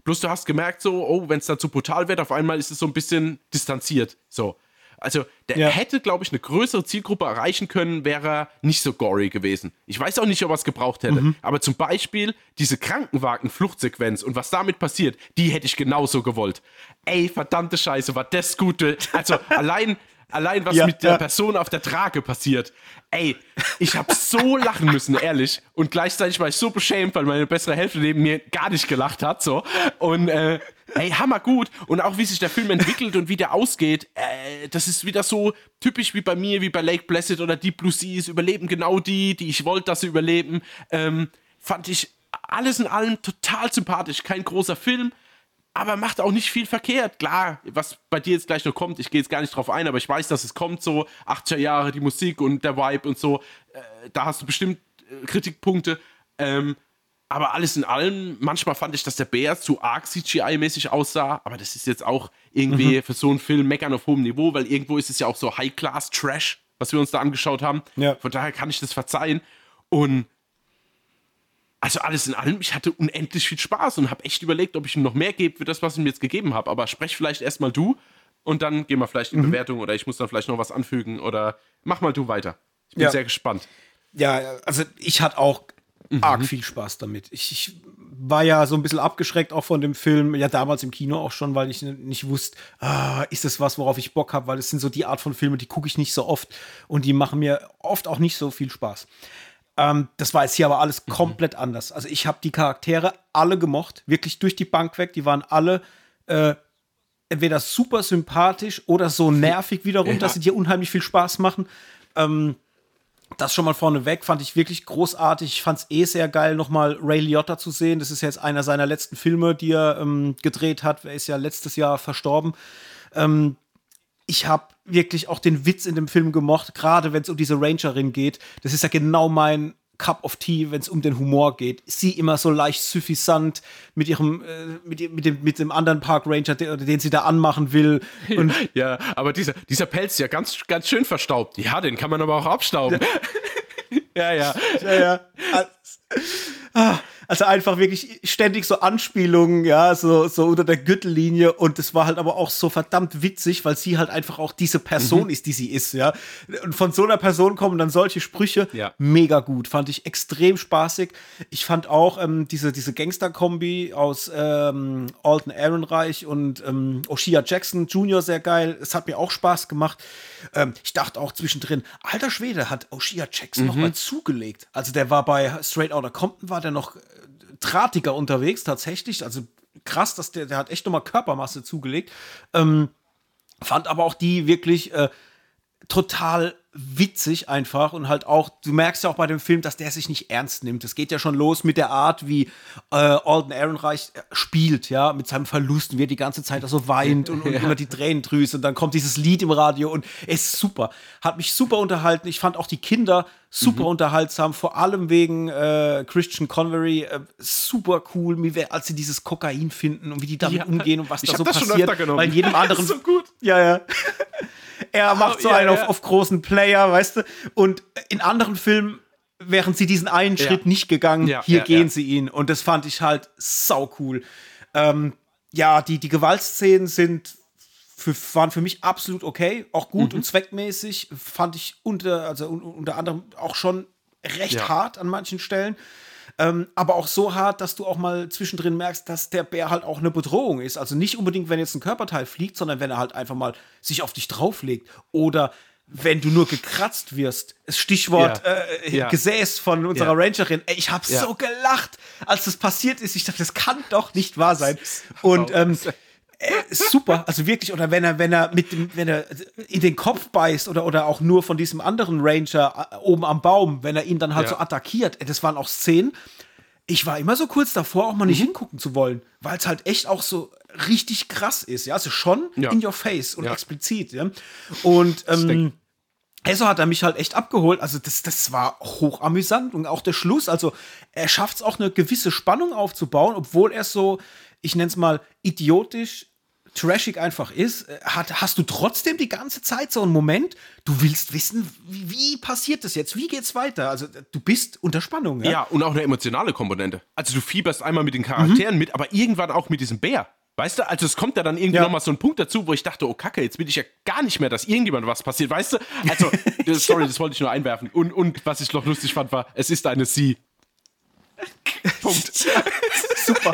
Bloß du hast gemerkt, so, oh, wenn es dann zu brutal wird, auf einmal ist es so ein bisschen distanziert. So. Also, der
Ja.
hätte, glaube ich, eine größere Zielgruppe erreichen können, wäre er nicht so gory gewesen. Ich weiß auch nicht, ob er es gebraucht hätte. Aber zum Beispiel diese Krankenwagen-Fluchtsequenz und was damit passiert, die hätte ich genauso gewollt. Ey, verdammte Scheiße, war das gute. Also, allein, allein was
Ja,
mit der
ja.
Person auf der Trage passiert. Ey, ich habe so lachen müssen, ehrlich. Und gleichzeitig war ich so beschämt, weil meine bessere Hälfte neben mir gar nicht gelacht hat. So. Und äh, ey, hammergut. Und auch wie sich der Film entwickelt und wie der ausgeht, äh, das ist wieder so typisch wie bei mir, wie bei Lake Placid oder Deep Blue Seas. Überleben genau die, die ich wollte, dass sie überleben. Ähm, fand ich alles in allem total sympathisch. Kein großer Film, aber macht auch nicht viel verkehrt. Klar, was bei dir jetzt gleich noch kommt, ich gehe jetzt gar nicht drauf ein, aber ich weiß, dass es kommt, so 80er Jahre, die Musik und der Vibe und so. Äh, da hast du bestimmt äh, Kritikpunkte. Ähm, aber alles in allem, manchmal fand ich, dass der Bär zu arg CGI-mäßig aussah, aber das ist jetzt auch irgendwie für so einen Film meckern auf hohem Niveau, weil irgendwo ist es ja auch so High-Class-Trash, was wir uns da angeschaut haben.
Ja.
Von daher kann ich das verzeihen. Und also alles in allem, ich hatte unendlich viel Spaß und habe echt überlegt, ob ich ihm noch mehr gebe für das, was ich ihm jetzt gegeben habe. Aber sprech vielleicht erstmal du und dann gehen wir vielleicht in Bewertung oder ich muss dann vielleicht noch was anfügen oder mach mal du weiter. Ich bin
Ja.
sehr gespannt.
Ja, also ich hatte auch arg viel Spaß damit. Ich, ich war ja so ein bisschen abgeschreckt auch von dem Film, ja damals im Kino auch schon, weil ich nicht wusste, ah, ist das was, worauf ich Bock habe, weil es sind so die Art von Filme, die gucke ich nicht so oft und die machen mir oft auch nicht so viel Spaß. Ähm, das war jetzt hier aber alles komplett anders. Also ich habe die Charaktere alle gemocht, wirklich durch die Bank weg. Die waren alle äh, entweder super sympathisch oder so nervig wiederum,
Ja.
dass sie dir unheimlich viel Spaß machen. Ähm, das schon mal vorneweg fand ich wirklich großartig. Ich fand es eh sehr geil, nochmal Ray Liotta zu sehen. Das ist jetzt einer seiner letzten Filme, die er ähm, gedreht hat. Er ist ja letztes Jahr verstorben. Ähm, ich habe wirklich auch den Witz in dem Film gemocht, gerade wenn es um diese Rangerin geht. Das ist ja genau mein Cup of Tea, wenn es um den Humor geht. Sie immer so leicht suffisant mit ihrem, äh, mit, mit, dem, mit dem anderen Park Ranger, den, den sie da anmachen will. Und
Ja, aber dieser, dieser Pelz ist ja ganz, ganz schön verstaubt. Ja, den kann man aber auch abstauben. Ja, ja.
ja, ja. Ah, Also einfach wirklich ständig so Anspielungen, ja, so, so unter der Gürtellinie. Und es war halt aber auch so verdammt witzig, weil sie halt einfach auch diese Person mhm. ist, die sie ist, ja. Und von so einer Person kommen dann solche Sprüche. Ja. Mega gut. Fand ich extrem spaßig. Ich fand auch ähm, diese, diese Gangster-Kombi aus ähm, Alton Ehrenreich und ähm, Oshia Jackson Jr. sehr geil. Es hat mir auch Spaß gemacht. Ähm, ich dachte auch zwischendrin, alter Schwede, hat Oshia Jackson mhm. noch mal zugelegt. Also der war bei Straight Outta Compton, war der noch drahtiger unterwegs, tatsächlich. Also krass, dass der, der hat echt nochmal Körpermasse zugelegt. Ähm, fand aber auch die wirklich äh, total witzig einfach und halt auch, du merkst ja auch bei dem Film, dass der sich nicht ernst nimmt. Es geht ja schon los mit der Art, wie äh, Alden Ehrenreich äh, spielt, ja, mit seinem Verlust und wie er die ganze Zeit so weint und, und ja. immer die Tränen drüst und dann kommt dieses Lied im Radio und es ist super. Hat mich super unterhalten. Ich fand auch die Kinder super mhm. unterhaltsam, vor allem wegen äh, Christian Convery, äh, super cool, als sie dieses Kokain finden und wie die damit ja. umgehen und was ich da so passiert. Weil in jedem anderen.
so gut.
Ja, ja. er macht so ja, einen ja. Auf, auf großen Player, weißt du? Und in anderen Filmen wären sie diesen einen ja. Schritt nicht gegangen. Ja, Hier ja, gehen sie ihn. Und das fand ich halt sau cool. Ähm, ja, die, die Gewaltszenen sind für, waren für mich absolut okay, auch gut mhm. und zweckmäßig. Fand ich unter, also unter anderem auch schon recht hart an manchen Stellen. Ähm, aber auch so hart, dass du auch mal zwischendrin merkst, dass der Bär halt auch eine Bedrohung ist. Also nicht unbedingt, wenn jetzt ein Körperteil fliegt, sondern wenn er halt einfach mal sich auf dich drauflegt. Oder wenn du nur gekratzt wirst. Stichwort ja. Äh, ja. Gesäß von unserer ja. Rangerin. Ey, ich habe so gelacht, als das passiert ist. Ich dachte, das kann doch nicht wahr sein. Und ähm, äh, super, also wirklich, oder wenn er, wenn er mit dem, wenn er in den Kopf beißt oder, oder auch nur von diesem anderen Ranger äh, oben am Baum, wenn er ihn dann halt ja. so attackiert, das waren auch Szenen. Ich war immer so kurz davor, auch mal nicht mhm. hingucken zu wollen, weil es halt echt auch so richtig krass ist, ja, also schon ja. in your face und ja. explizit, ja. Und ähm, so hat er mich halt echt abgeholt. Also, das, das war hochamüsant. Und auch der Schluss, also, er schafft es auch eine gewisse Spannung aufzubauen, obwohl er so, ich nenne es mal, idiotisch trashig einfach ist, äh, hat, hast du trotzdem die ganze Zeit so einen Moment, du willst wissen, wie, wie passiert das jetzt, wie geht's weiter? Also du bist unter Spannung.
Ja, ja und auch eine emotionale Komponente. Also du fieberst einmal mit den Charakteren mhm. mit, aber irgendwann auch mit diesem Bär. Weißt du, also es kommt ja dann irgendwie ja. nochmal so ein Punkt dazu, wo ich dachte, oh Kacke, jetzt will ich ja gar nicht mehr, dass irgendjemand was passiert, weißt du? Also, sorry, das wollte ich nur einwerfen. Und, und was ich noch lustig fand, war, es ist eine Sie. Punkt.
Super.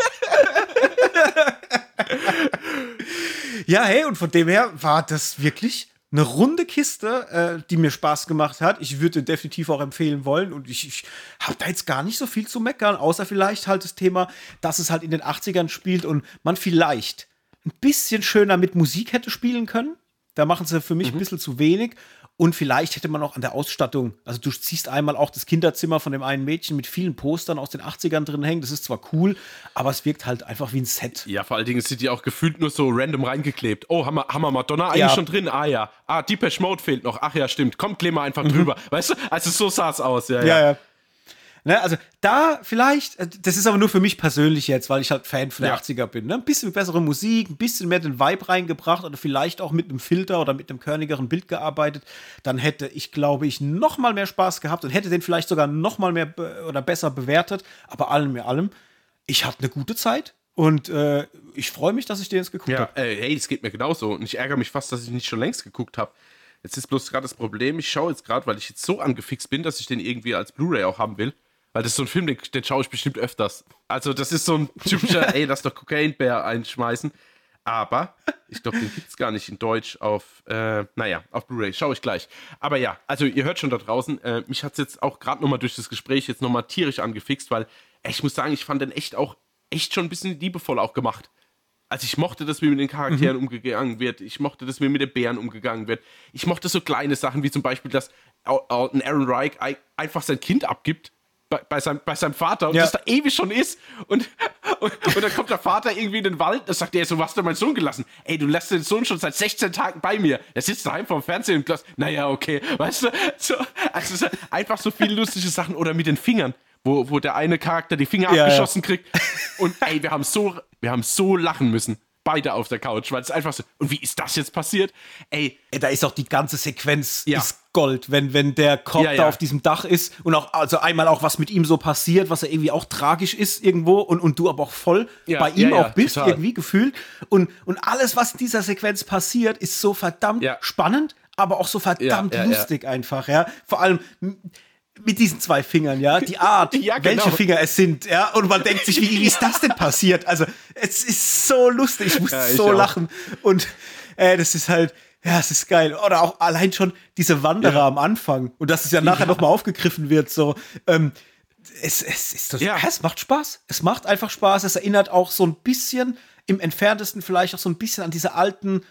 Ja, hey, und von dem her war das wirklich eine runde Kiste, äh, die mir Spaß gemacht hat. Ich würde definitiv auch empfehlen wollen. Und ich, ich habe da jetzt gar nicht so viel zu meckern, außer vielleicht halt das Thema, dass es halt in den 80ern spielt und man vielleicht ein bisschen schöner mit Musik hätte spielen können. Da machen sie für mich mhm. ein bisschen zu wenig. Und vielleicht hätte man auch an der Ausstattung, also du siehst einmal auch das Kinderzimmer von dem einen Mädchen mit vielen Postern aus den 80ern drin hängen. Das ist zwar cool, aber es wirkt halt einfach wie ein Set.
Ja, vor allen Dingen sind die auch gefühlt nur so random reingeklebt. Oh, haben wir, haben wir Madonna eigentlich ja. schon drin? Ah ja. Ah, Deepesh Mode fehlt noch. Ach ja, stimmt. Komm, kleben wir einfach mhm. drüber. Weißt du? Also so sah es aus. Ja, ja. ja, ja.
Ne, also da vielleicht, äh, das ist aber nur für mich persönlich jetzt, weil ich halt Fan von ja. 80er bin. Ne? Ein bisschen bessere Musik, ein bisschen mehr den Vibe reingebracht oder vielleicht auch mit einem Filter oder mit einem körnigeren Bild gearbeitet. Dann hätte ich, glaube ich, noch mal mehr Spaß gehabt und hätte den vielleicht sogar noch mal mehr oder besser bewertet. Aber allem in allem, ich hatte eine gute Zeit. Und äh, ich freue mich, dass ich den jetzt geguckt
ja,
habe.
Äh, hey, es geht mir genauso. Und ich ärgere mich fast, dass ich nicht schon längst geguckt habe. Jetzt ist bloß gerade das Problem, ich schaue jetzt gerade, weil ich jetzt so angefixt bin, dass ich den irgendwie als Blu-ray auch haben will. Weil das ist so ein Film, den, den schaue ich bestimmt öfters. Also, das ist so ein typischer, ey, lass doch Cocaine-Bär einschmeißen. Aber ich glaube, den gibt es gar nicht in Deutsch auf, äh, naja, auf Blu-ray. Schaue ich gleich. Aber ja, also ihr hört schon da draußen, äh, mich hat es jetzt auch gerade nochmal durch das Gespräch jetzt nochmal tierisch angefixt, weil ey, ich muss sagen, ich fand den echt auch, echt schon ein bisschen liebevoll auch gemacht. Also ich mochte das, wie mit den Charakteren mhm. umgegangen wird. Ich mochte das, wie mit den Bären umgegangen wird. Ich mochte so kleine Sachen, wie zum Beispiel, dass Aaron Reich einfach sein Kind abgibt bei, bei, seinem, bei seinem Vater und ja. das da ewig schon ist. Und, und, und, dann kommt der Vater irgendwie in den Wald, da sagt er so, was hast du meinen Sohn gelassen? Ey, du lässt den Sohn schon seit 16 Tagen bei mir. Er sitzt daheim vorm Fernsehen und das, naja, okay, weißt du, so, also einfach so viele lustige Sachen oder mit den Fingern. Wo, wo der eine Charakter die Finger ja, abgeschossen ja. kriegt. Und ey, wir haben so, wir haben so lachen müssen. Beide auf der Couch, weil es einfach so, und wie ist das jetzt passiert? Ey.
Ey da ist auch die ganze Sequenz ja. ist Gold, wenn, wenn der Kopf ja, ja. da auf diesem Dach ist und auch, also einmal auch, was mit ihm so passiert, was ja irgendwie auch tragisch ist irgendwo und, und du aber auch voll bei ihm auch bist, total. irgendwie gefühlt. Und, und alles, was in dieser Sequenz passiert, ist so verdammt spannend, aber auch so verdammt lustig einfach, ja. Vor allem mit diesen zwei Fingern, ja, die Art, ja, genau. welche Finger es sind, ja, und man denkt sich, wie, wie ist das denn passiert? Also, es ist so lustig, ich muss ja, ich so auch. lachen und äh, das ist halt, ja, es ist geil. Oder auch allein schon diese Wanderer ja. am Anfang und dass es ja nachher ja. nochmal aufgegriffen wird, so, ähm, es, es ist das, ja. es macht Spaß. Es macht einfach Spaß. Es erinnert auch so ein bisschen, im entferntesten vielleicht auch so ein bisschen an diese alten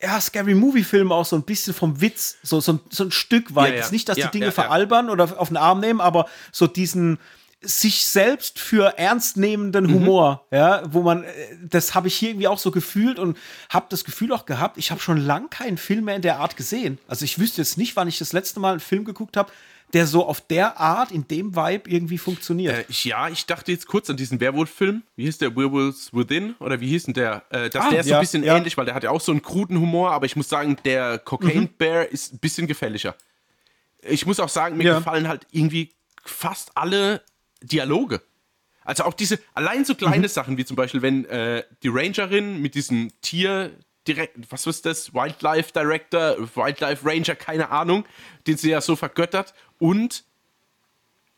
ja, Scary Movie-Filme auch so ein bisschen vom Witz, so, so, so ein Stück weit. Ja, ja. Nicht, dass ja, die Dinge veralbern oder auf den Arm nehmen, aber so diesen sich selbst für ernstnehmenden mhm. Humor, ja, wo man, äh, das habe ich hier irgendwie auch so gefühlt und habe das Gefühl auch gehabt, ich habe schon lang keinen Film mehr in der Art gesehen. Also ich wüsste jetzt nicht, wann ich das letzte Mal einen Film geguckt habe, der so auf der Art, in dem Vibe irgendwie funktioniert.
Äh, ich, ja, ich dachte jetzt kurz an diesen Werwolf-Film. Wie hieß der? Werewolves Within? Oder wie hieß denn der? Äh, das, ah, der ist ja, so ein bisschen ja. ähnlich, weil der hat ja auch so einen kruden Humor, aber ich muss sagen, der Cocaine mhm. Bear ist ein bisschen gefälliger. Ich muss auch sagen, mir ja. gefallen halt irgendwie fast alle Dialoge. Also auch diese, allein so kleine mhm. Sachen, wie zum Beispiel, wenn äh, die Rangerin mit diesem Tier direkt, was ist das? Wildlife Director, Wildlife Ranger, keine Ahnung, den sie ja so vergöttert und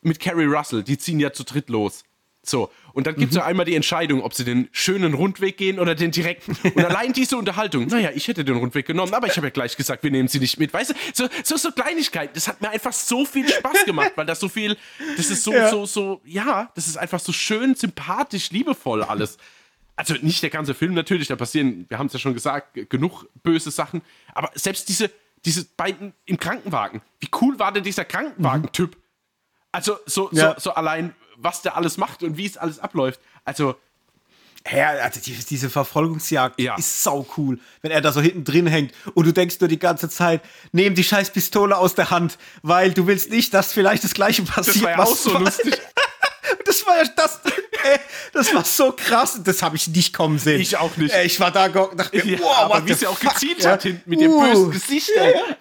mit Carrie Russell, die ziehen ja zu dritt los. So, und dann gibt es mhm. ja einmal die Entscheidung, ob sie den schönen Rundweg gehen oder den direkten. Und allein diese Unterhaltung, naja, ich hätte den Rundweg genommen, aber ich habe ja gleich gesagt, wir nehmen sie nicht mit. Weißt du, so, so, so Kleinigkeiten, das hat mir einfach so viel Spaß gemacht, weil das so viel, das ist so, ja. so, so, ja, das ist einfach so schön, sympathisch, liebevoll alles. Also nicht der ganze Film natürlich, da passieren, wir haben es ja schon gesagt, genug böse Sachen, aber selbst diese, diese beiden im Krankenwagen. Wie cool war denn dieser Krankenwagen-Typ? Also, so, ja. so, so allein, was der alles macht und wie es alles abläuft. Also.
Ja, also die, diese Verfolgungsjagd ja. ist sau cool, wenn er da so hinten drin hängt und du denkst nur die ganze Zeit, nehm die scheiß Pistole aus der Hand, weil du willst nicht, dass vielleicht das gleiche passiert. Das
war ja auch so lustig.
Das war ja das, ey, das war so krass, das habe ich nicht kommen sehen.
Ich auch nicht.
Ey, ich war da dachte mir,
ja, wow, aber wie sie auch gezielt hat hinten mit uh. dem bösen Gesicht.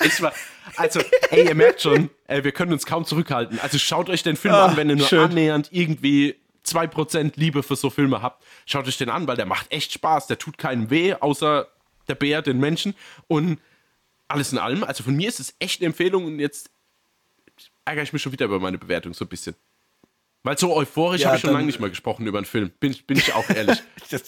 Ich war, also, ey, ihr merkt schon, ey, wir können uns kaum zurückhalten. Also schaut euch den Film Ach, an, wenn ihr nur schön. annähernd irgendwie 2% Liebe für so Filme habt. Schaut euch den an, weil der macht echt Spaß. Der tut keinem weh, außer der Bär, den Menschen. Und alles in allem, also von mir ist es echt eine Empfehlung und jetzt ärgere ich mich schon wieder über meine Bewertung so ein bisschen. Weil so euphorisch ja, habe ich schon lange nicht mal gesprochen über einen Film. Bin, bin ich auch ehrlich.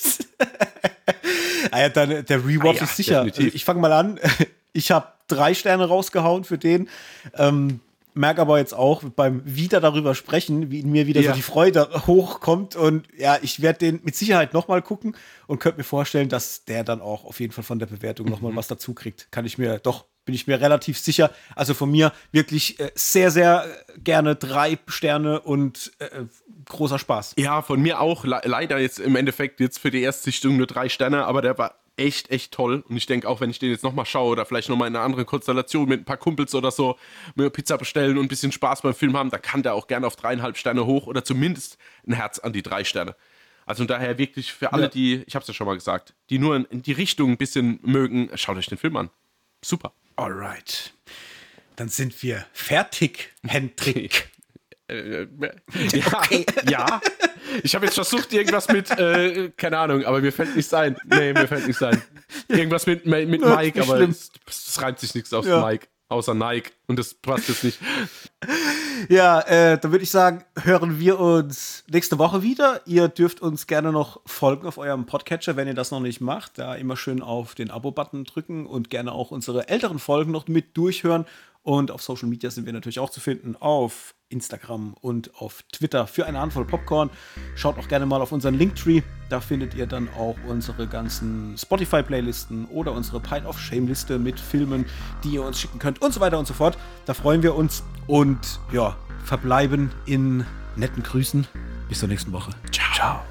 ah ja, dann, der Rewatch ah ja, ist sicher. Definitiv. Ich fange mal an. Ich habe drei Sterne rausgehauen für den. Ähm, merke aber jetzt auch beim wieder darüber sprechen, wie in mir wieder ja. so die Freude hochkommt. Und ja, ich werde den mit Sicherheit nochmal gucken und könnte mir vorstellen, dass der dann auch auf jeden Fall von der Bewertung mhm. nochmal was dazu kriegt. Kann ich mir doch bin ich mir relativ sicher. Also von mir wirklich äh, sehr, sehr äh, gerne drei Sterne und äh, großer Spaß.
Ja, von mir auch. Le leider jetzt im Endeffekt jetzt für die Erstsichtung nur drei Sterne, aber der war echt, echt toll. Und ich denke auch, wenn ich den jetzt nochmal schaue oder vielleicht nochmal in einer anderen Konstellation mit ein paar Kumpels oder so, mir Pizza bestellen und ein bisschen Spaß beim Film haben, da kann der auch gerne auf dreieinhalb Sterne hoch oder zumindest ein Herz an die drei Sterne. Also daher wirklich für alle, ja. die, ich habe es ja schon mal gesagt, die nur in die Richtung ein bisschen mögen, schaut euch den Film an. Super.
Alright. Dann sind wir fertig, Hendrik.
Äh, ja, okay. ja. Ich habe jetzt versucht, irgendwas mit, äh, keine Ahnung, aber mir fällt nichts ein. Nee, mir fällt nichts ein. Irgendwas mit, mit Mike, aber es, es reimt sich nichts aufs ja. Mike außer Nike. Und das passt jetzt nicht.
Ja, äh, dann würde ich sagen, hören wir uns nächste Woche wieder. Ihr dürft uns gerne noch folgen auf eurem Podcatcher, wenn ihr das noch nicht macht. Da immer schön auf den Abo-Button drücken und gerne auch unsere älteren Folgen noch mit durchhören. Und auf Social Media sind wir natürlich auch zu finden auf Instagram und auf Twitter für eine Handvoll Popcorn. Schaut auch gerne mal auf unseren Linktree. Da findet ihr dann auch unsere ganzen Spotify-Playlisten oder unsere Pile of Shame-Liste mit Filmen, die ihr uns schicken könnt und so weiter und so fort. Da freuen wir uns und ja, verbleiben in netten Grüßen. Bis zur nächsten Woche. Ciao. Ciao.